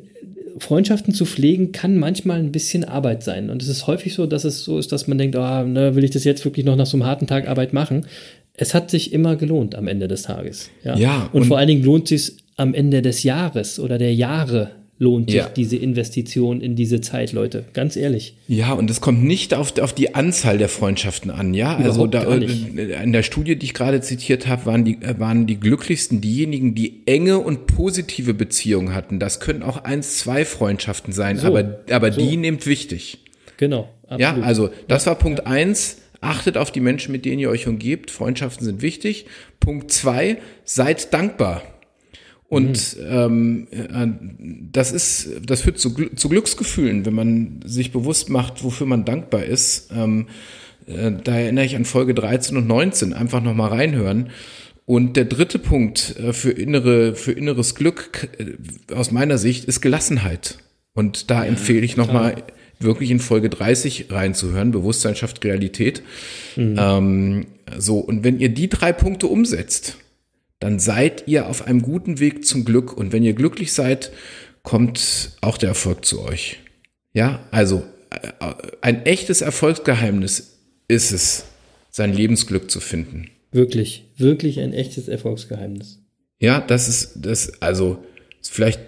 Freundschaften zu pflegen kann manchmal ein bisschen Arbeit sein. Und es ist häufig so, dass es so ist, dass man denkt, oh, ne, will ich das jetzt wirklich noch nach so einem harten Tag Arbeit machen? Es hat sich immer gelohnt am Ende des Tages. Ja. ja und, und vor allen Dingen lohnt es sich am Ende des Jahres oder der Jahre lohnt sich ja. diese Investition in diese Zeit, Leute. Ganz ehrlich. Ja, und es kommt nicht auf, auf die Anzahl der Freundschaften an, ja. also da, in der Studie, die ich gerade zitiert habe, waren die, waren die glücklichsten diejenigen, die enge und positive Beziehungen hatten. Das können auch eins, zwei Freundschaften sein, so, aber, aber so. die nehmt wichtig. Genau. Absolut. Ja, also das war Punkt ja. eins. Achtet auf die Menschen, mit denen ihr euch umgebt. Freundschaften sind wichtig. Punkt zwei, seid dankbar. Und mhm. ähm, äh, das ist, das führt zu, zu Glücksgefühlen, wenn man sich bewusst macht, wofür man dankbar ist. Ähm, äh, da erinnere ich an Folge 13 und 19, einfach nochmal reinhören. Und der dritte Punkt äh, für innere, für inneres Glück äh, aus meiner Sicht ist Gelassenheit. Und da empfehle ich nochmal wirklich in Folge 30 reinzuhören. Bewusstsein schafft Realität. Mhm. Ähm, so. Und wenn ihr die drei Punkte umsetzt, dann seid ihr auf einem guten Weg zum Glück. Und wenn ihr glücklich seid, kommt auch der Erfolg zu euch. Ja, also äh, ein echtes Erfolgsgeheimnis ist es, sein Lebensglück zu finden. Wirklich, wirklich ein echtes Erfolgsgeheimnis. Ja, das ist das, also ist vielleicht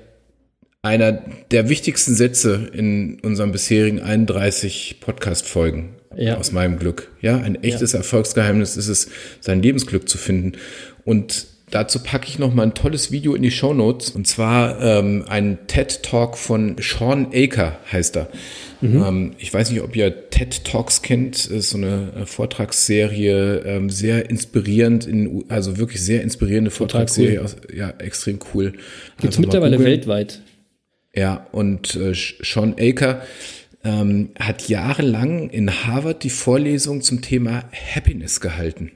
einer der wichtigsten Sätze in unseren bisherigen 31 Podcast-Folgen ja. aus meinem Glück. Ja, ein echtes ja. Erfolgsgeheimnis ist es, sein Lebensglück zu finden. Und Dazu packe ich noch mal ein tolles Video in die Show Notes und zwar ähm, ein TED Talk von Sean Aker heißt er. Mhm. Ähm, ich weiß nicht, ob ihr TED Talks kennt, ist so eine äh, Vortragsserie, ähm, sehr inspirierend, in, also wirklich sehr inspirierende Vortragsserie, cool. aus, ja extrem cool. Gibt es mittlerweile weltweit. Ja und äh, Sean Aker ähm, hat jahrelang in Harvard die Vorlesung zum Thema Happiness gehalten.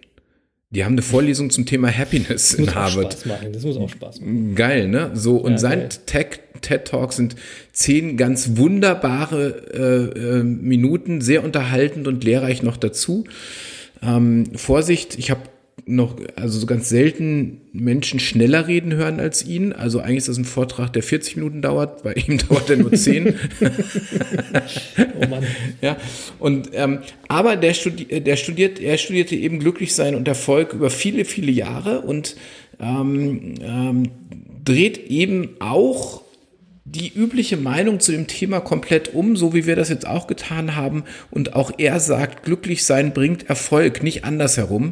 Die haben eine Vorlesung zum Thema Happiness das in Harvard. Spaß machen. Das muss auch Spaß machen. Geil, ne? So, und ja, sein Tech, TED Talk sind zehn ganz wunderbare äh, äh, Minuten, sehr unterhaltend und lehrreich noch dazu. Ähm, Vorsicht, ich habe noch, also so ganz selten Menschen schneller reden hören als ihn. Also eigentlich ist das ein Vortrag, der 40 Minuten dauert, bei ihm dauert er nur 10. oh Mann. Ja, und, ähm, aber der, studi der studiert, er studierte eben Glücklichsein und Erfolg über viele, viele Jahre und ähm, ähm, dreht eben auch die übliche Meinung zu dem Thema komplett um, so wie wir das jetzt auch getan haben. Und auch er sagt, glücklich sein bringt Erfolg, nicht andersherum.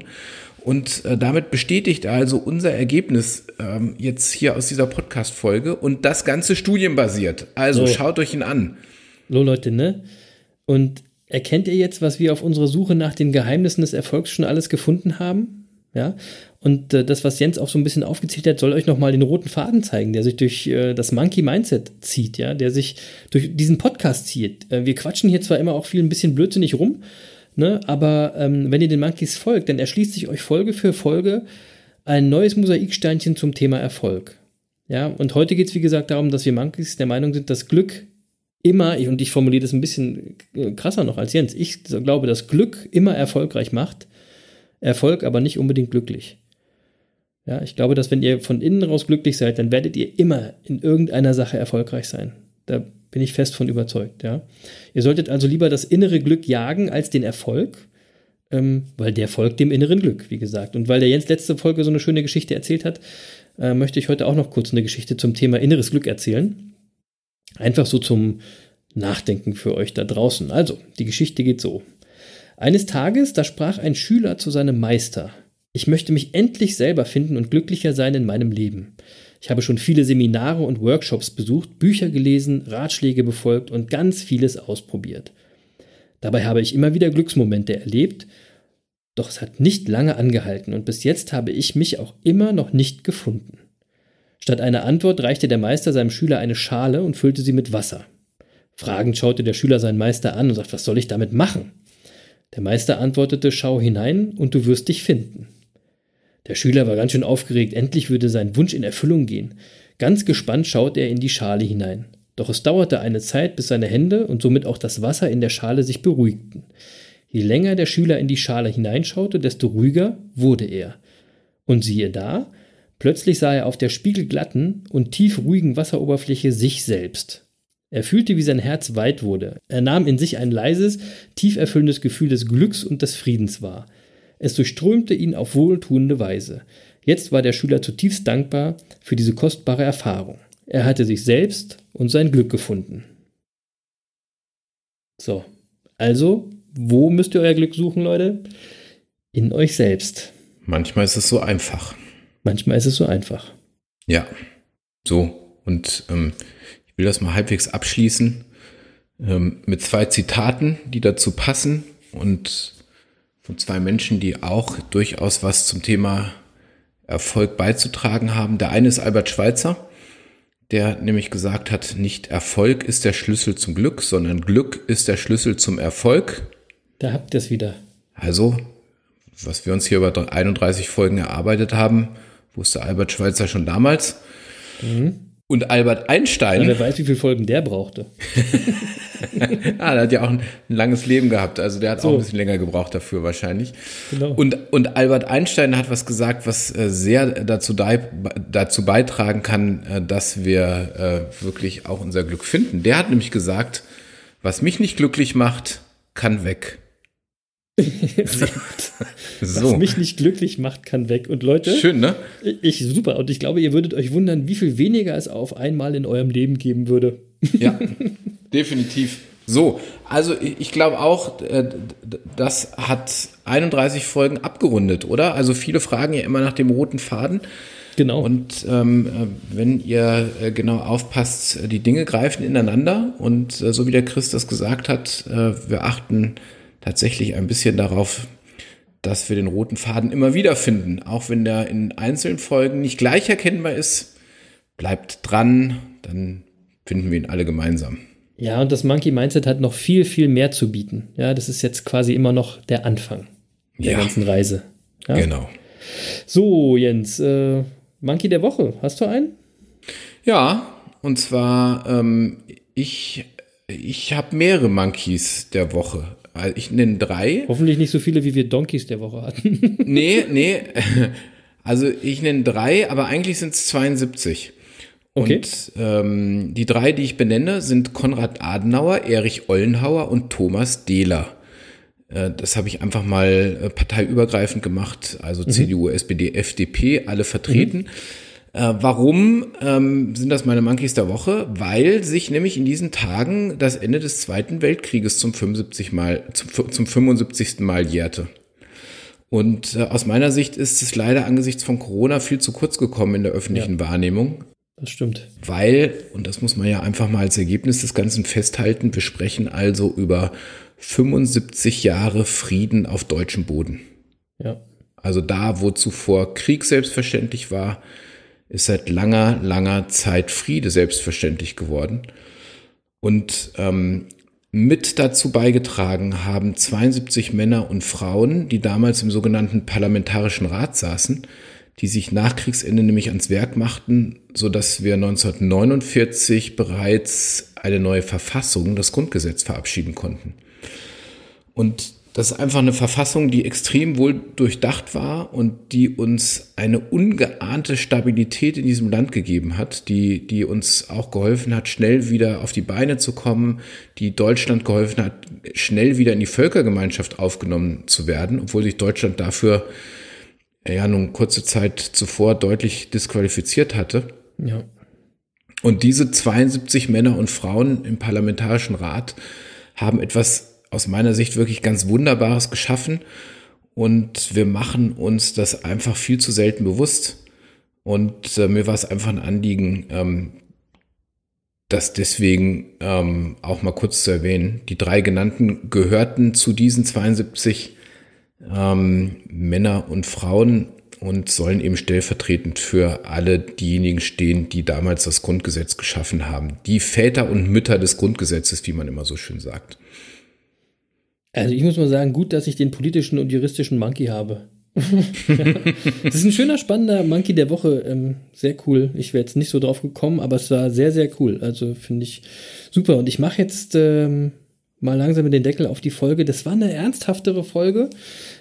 Und äh, damit bestätigt also unser Ergebnis ähm, jetzt hier aus dieser Podcast-Folge und das Ganze studienbasiert. Also so. schaut euch ihn an. So, Leute, ne? Und erkennt ihr jetzt, was wir auf unserer Suche nach den Geheimnissen des Erfolgs schon alles gefunden haben? Ja. Und äh, das, was Jens auch so ein bisschen aufgezählt hat, soll euch nochmal den roten Faden zeigen, der sich durch äh, das Monkey Mindset zieht, ja, der sich durch diesen Podcast zieht. Äh, wir quatschen hier zwar immer auch viel ein bisschen blödsinnig rum, Ne? Aber ähm, wenn ihr den Monkeys folgt, dann erschließt sich euch Folge für Folge ein neues Mosaiksteinchen zum Thema Erfolg. Ja, und heute geht es, wie gesagt, darum, dass wir Monkeys der Meinung sind, dass Glück immer, und ich formuliere das ein bisschen äh, krasser noch als Jens, ich glaube, dass Glück immer erfolgreich macht, Erfolg aber nicht unbedingt glücklich. Ja, ich glaube, dass wenn ihr von innen raus glücklich seid, dann werdet ihr immer in irgendeiner Sache erfolgreich sein. Da bin ich fest von überzeugt, ja. Ihr solltet also lieber das innere Glück jagen als den Erfolg, ähm, weil der folgt dem inneren Glück, wie gesagt. Und weil der Jens letzte Folge so eine schöne Geschichte erzählt hat, äh, möchte ich heute auch noch kurz eine Geschichte zum Thema inneres Glück erzählen. Einfach so zum Nachdenken für euch da draußen. Also, die Geschichte geht so. Eines Tages, da sprach ein Schüler zu seinem Meister. Ich möchte mich endlich selber finden und glücklicher sein in meinem Leben. Ich habe schon viele Seminare und Workshops besucht, Bücher gelesen, Ratschläge befolgt und ganz vieles ausprobiert. Dabei habe ich immer wieder Glücksmomente erlebt, Doch es hat nicht lange angehalten und bis jetzt habe ich mich auch immer noch nicht gefunden. Statt einer Antwort reichte der Meister seinem Schüler eine Schale und füllte sie mit Wasser. Fragend schaute der Schüler seinen Meister an und sagte, was soll ich damit machen? Der Meister antwortete, schau hinein und du wirst dich finden. Der Schüler war ganz schön aufgeregt, endlich würde sein Wunsch in Erfüllung gehen. Ganz gespannt schaute er in die Schale hinein. Doch es dauerte eine Zeit, bis seine Hände und somit auch das Wasser in der Schale sich beruhigten. Je länger der Schüler in die Schale hineinschaute, desto ruhiger wurde er. Und siehe da, plötzlich sah er auf der spiegelglatten und tief ruhigen Wasseroberfläche sich selbst. Er fühlte, wie sein Herz weit wurde. Er nahm in sich ein leises, tief erfüllendes Gefühl des Glücks und des Friedens wahr. Es durchströmte ihn auf wohltuende Weise. Jetzt war der Schüler zutiefst dankbar für diese kostbare Erfahrung. Er hatte sich selbst und sein Glück gefunden. So, also wo müsst ihr euer Glück suchen, Leute? In euch selbst. Manchmal ist es so einfach. Manchmal ist es so einfach. Ja, so. Und ähm, ich will das mal halbwegs abschließen ähm, mit zwei Zitaten, die dazu passen und von zwei Menschen, die auch durchaus was zum Thema Erfolg beizutragen haben. Der eine ist Albert Schweitzer, der nämlich gesagt hat, nicht Erfolg ist der Schlüssel zum Glück, sondern Glück ist der Schlüssel zum Erfolg. Da habt ihr es wieder. Also, was wir uns hier über 31 Folgen erarbeitet haben, wusste Albert Schweitzer schon damals. Mhm. Und Albert Einstein. Ja, wer weiß, wie viele Folgen der brauchte. ah, der hat ja auch ein, ein, langes Leben gehabt. Also der hat so. auch ein bisschen länger gebraucht dafür wahrscheinlich. Genau. Und, und Albert Einstein hat was gesagt, was äh, sehr dazu, dazu beitragen kann, äh, dass wir äh, wirklich auch unser Glück finden. Der hat nämlich gesagt, was mich nicht glücklich macht, kann weg. so. Was mich nicht glücklich macht, kann weg. Und Leute, schön, ne? Ich super. Und ich glaube, ihr würdet euch wundern, wie viel weniger es auf einmal in eurem Leben geben würde. Ja, definitiv. So, also ich glaube auch, äh, das hat 31 Folgen abgerundet, oder? Also viele fragen ja immer nach dem roten Faden. Genau. Und ähm, äh, wenn ihr äh, genau aufpasst, die Dinge greifen ineinander. Und äh, so wie der Chris das gesagt hat, äh, wir achten tatsächlich ein bisschen darauf, dass wir den roten Faden immer wieder finden. Auch wenn der in einzelnen Folgen nicht gleich erkennbar ist, bleibt dran, dann finden wir ihn alle gemeinsam. Ja, und das Monkey Mindset hat noch viel, viel mehr zu bieten. Ja, das ist jetzt quasi immer noch der Anfang der ja, ganzen Reise. Ja? Genau. So, Jens, äh, Monkey der Woche, hast du einen? Ja, und zwar, ähm, ich, ich habe mehrere Monkeys der Woche. Ich nenne drei. Hoffentlich nicht so viele, wie wir Donkeys der Woche hatten. nee, nee. Also ich nenne drei, aber eigentlich sind es 72. Okay. Und ähm, die drei, die ich benenne, sind Konrad Adenauer, Erich Ollenhauer und Thomas Dehler. Äh, das habe ich einfach mal äh, parteiübergreifend gemacht, also mhm. CDU, SPD, FDP, alle vertreten. Mhm. Äh, warum ähm, sind das meine Monkeys der Woche? Weil sich nämlich in diesen Tagen das Ende des Zweiten Weltkrieges zum 75 Mal, zum, zum 75. Mal jährte. Und äh, aus meiner Sicht ist es leider angesichts von Corona viel zu kurz gekommen in der öffentlichen ja, Wahrnehmung. Das stimmt. Weil, und das muss man ja einfach mal als Ergebnis des Ganzen festhalten, wir sprechen also über 75 Jahre Frieden auf deutschem Boden. Ja. Also da, wo zuvor Krieg selbstverständlich war, ist seit langer, langer Zeit Friede selbstverständlich geworden. Und ähm, mit dazu beigetragen haben 72 Männer und Frauen, die damals im sogenannten Parlamentarischen Rat saßen, die sich nach Kriegsende nämlich ans Werk machten, so dass wir 1949 bereits eine neue Verfassung, das Grundgesetz, verabschieden konnten. Und das ist einfach eine Verfassung, die extrem wohl durchdacht war und die uns eine ungeahnte Stabilität in diesem Land gegeben hat, die, die uns auch geholfen hat, schnell wieder auf die Beine zu kommen, die Deutschland geholfen hat, schnell wieder in die Völkergemeinschaft aufgenommen zu werden, obwohl sich Deutschland dafür ja nun kurze Zeit zuvor deutlich disqualifiziert hatte. Ja. Und diese 72 Männer und Frauen im Parlamentarischen Rat haben etwas aus meiner Sicht wirklich ganz Wunderbares geschaffen und wir machen uns das einfach viel zu selten bewusst. Und äh, mir war es einfach ein Anliegen, ähm, das deswegen ähm, auch mal kurz zu erwähnen. Die drei genannten gehörten zu diesen 72 ähm, Männer und Frauen und sollen eben stellvertretend für alle diejenigen stehen, die damals das Grundgesetz geschaffen haben. Die Väter und Mütter des Grundgesetzes, wie man immer so schön sagt. Also ich muss mal sagen, gut, dass ich den politischen und juristischen Monkey habe. das ist ein schöner, spannender Monkey der Woche. Ähm, sehr cool. Ich wäre jetzt nicht so drauf gekommen, aber es war sehr, sehr cool. Also finde ich super. Und ich mache jetzt ähm, mal langsam mit den Deckel auf die Folge. Das war eine ernsthaftere Folge.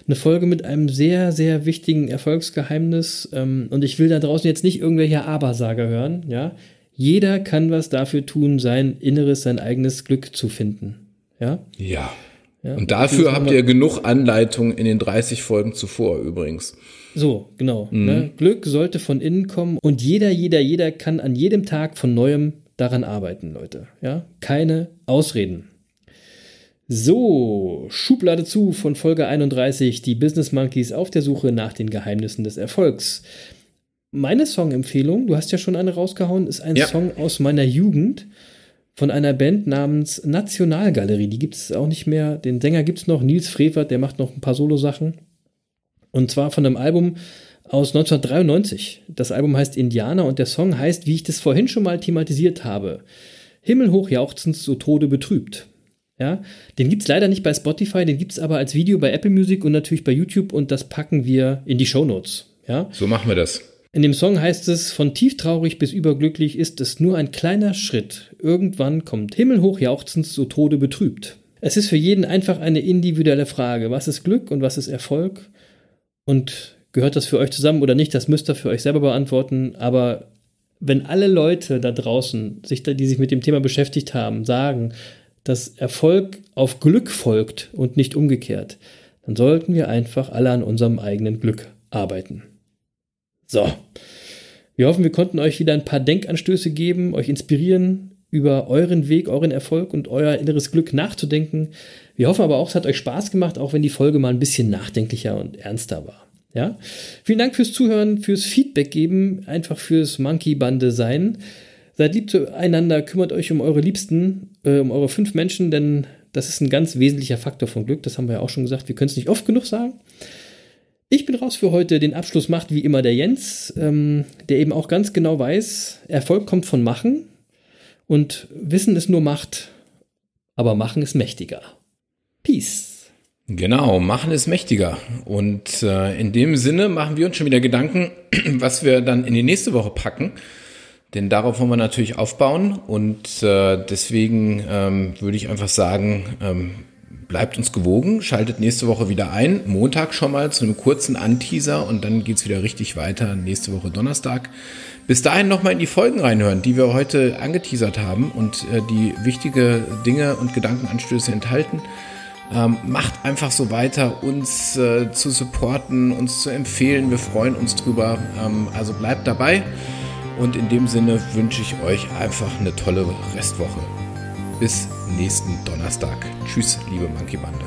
Eine Folge mit einem sehr, sehr wichtigen Erfolgsgeheimnis. Ähm, und ich will da draußen jetzt nicht irgendwelche Abersager hören. Ja, jeder kann was dafür tun, sein Inneres, sein eigenes Glück zu finden. Ja. Ja. Ja, und dafür habt ihr genug Anleitungen in den 30 Folgen zuvor übrigens. So, genau. Mhm. Ne? Glück sollte von innen kommen und jeder, jeder, jeder kann an jedem Tag von neuem daran arbeiten, Leute. Ja, keine Ausreden. So, Schublade zu von Folge 31, die Business Monkeys auf der Suche nach den Geheimnissen des Erfolgs. Meine Songempfehlung, du hast ja schon eine rausgehauen, ist ein ja. Song aus meiner Jugend von einer Band namens Nationalgalerie. Die gibt es auch nicht mehr. Den Sänger gibt es noch, Nils Frevert, der macht noch ein paar Solo-Sachen. Und zwar von einem Album aus 1993. Das Album heißt Indianer und der Song heißt, wie ich das vorhin schon mal thematisiert habe, Himmelhoch jauchzend, so Tode betrübt. Ja, den gibt es leider nicht bei Spotify, den gibt es aber als Video bei Apple Music und natürlich bei YouTube und das packen wir in die Show Notes. Ja? So machen wir das. In dem Song heißt es, von tieftraurig bis überglücklich ist es nur ein kleiner Schritt. Irgendwann kommt himmelhoch jauchzend so Tode betrübt. Es ist für jeden einfach eine individuelle Frage. Was ist Glück und was ist Erfolg? Und gehört das für euch zusammen oder nicht? Das müsst ihr für euch selber beantworten. Aber wenn alle Leute da draußen, sich die sich mit dem Thema beschäftigt haben, sagen, dass Erfolg auf Glück folgt und nicht umgekehrt, dann sollten wir einfach alle an unserem eigenen Glück arbeiten. So. Wir hoffen, wir konnten euch wieder ein paar Denkanstöße geben, euch inspirieren, über euren Weg, euren Erfolg und euer inneres Glück nachzudenken. Wir hoffen aber auch, es hat euch Spaß gemacht, auch wenn die Folge mal ein bisschen nachdenklicher und ernster war. Ja? Vielen Dank fürs Zuhören, fürs Feedback geben, einfach fürs Monkey-Bande sein. Seid lieb zueinander, kümmert euch um eure Liebsten, äh, um eure fünf Menschen, denn das ist ein ganz wesentlicher Faktor von Glück. Das haben wir ja auch schon gesagt. Wir können es nicht oft genug sagen. Ich bin raus für heute. Den Abschluss macht wie immer der Jens, ähm, der eben auch ganz genau weiß, Erfolg kommt von Machen und Wissen ist nur Macht, aber Machen ist mächtiger. Peace. Genau, Machen ist mächtiger. Und äh, in dem Sinne machen wir uns schon wieder Gedanken, was wir dann in die nächste Woche packen. Denn darauf wollen wir natürlich aufbauen. Und äh, deswegen ähm, würde ich einfach sagen, ähm, bleibt uns gewogen, schaltet nächste Woche wieder ein. Montag schon mal zu einem kurzen Anteaser und dann geht es wieder richtig weiter. Nächste Woche Donnerstag. Bis dahin nochmal in die Folgen reinhören, die wir heute angeteasert haben und äh, die wichtige Dinge und Gedankenanstöße enthalten. Ähm, macht einfach so weiter, uns äh, zu supporten, uns zu empfehlen. Wir freuen uns drüber. Ähm, also bleibt dabei. Und in dem Sinne wünsche ich euch einfach eine tolle Restwoche. Bis nächsten Donnerstag. Tschüss, liebe Monkey Bande.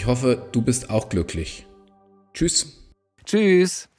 Ich hoffe, du bist auch glücklich. Tschüss. Tschüss.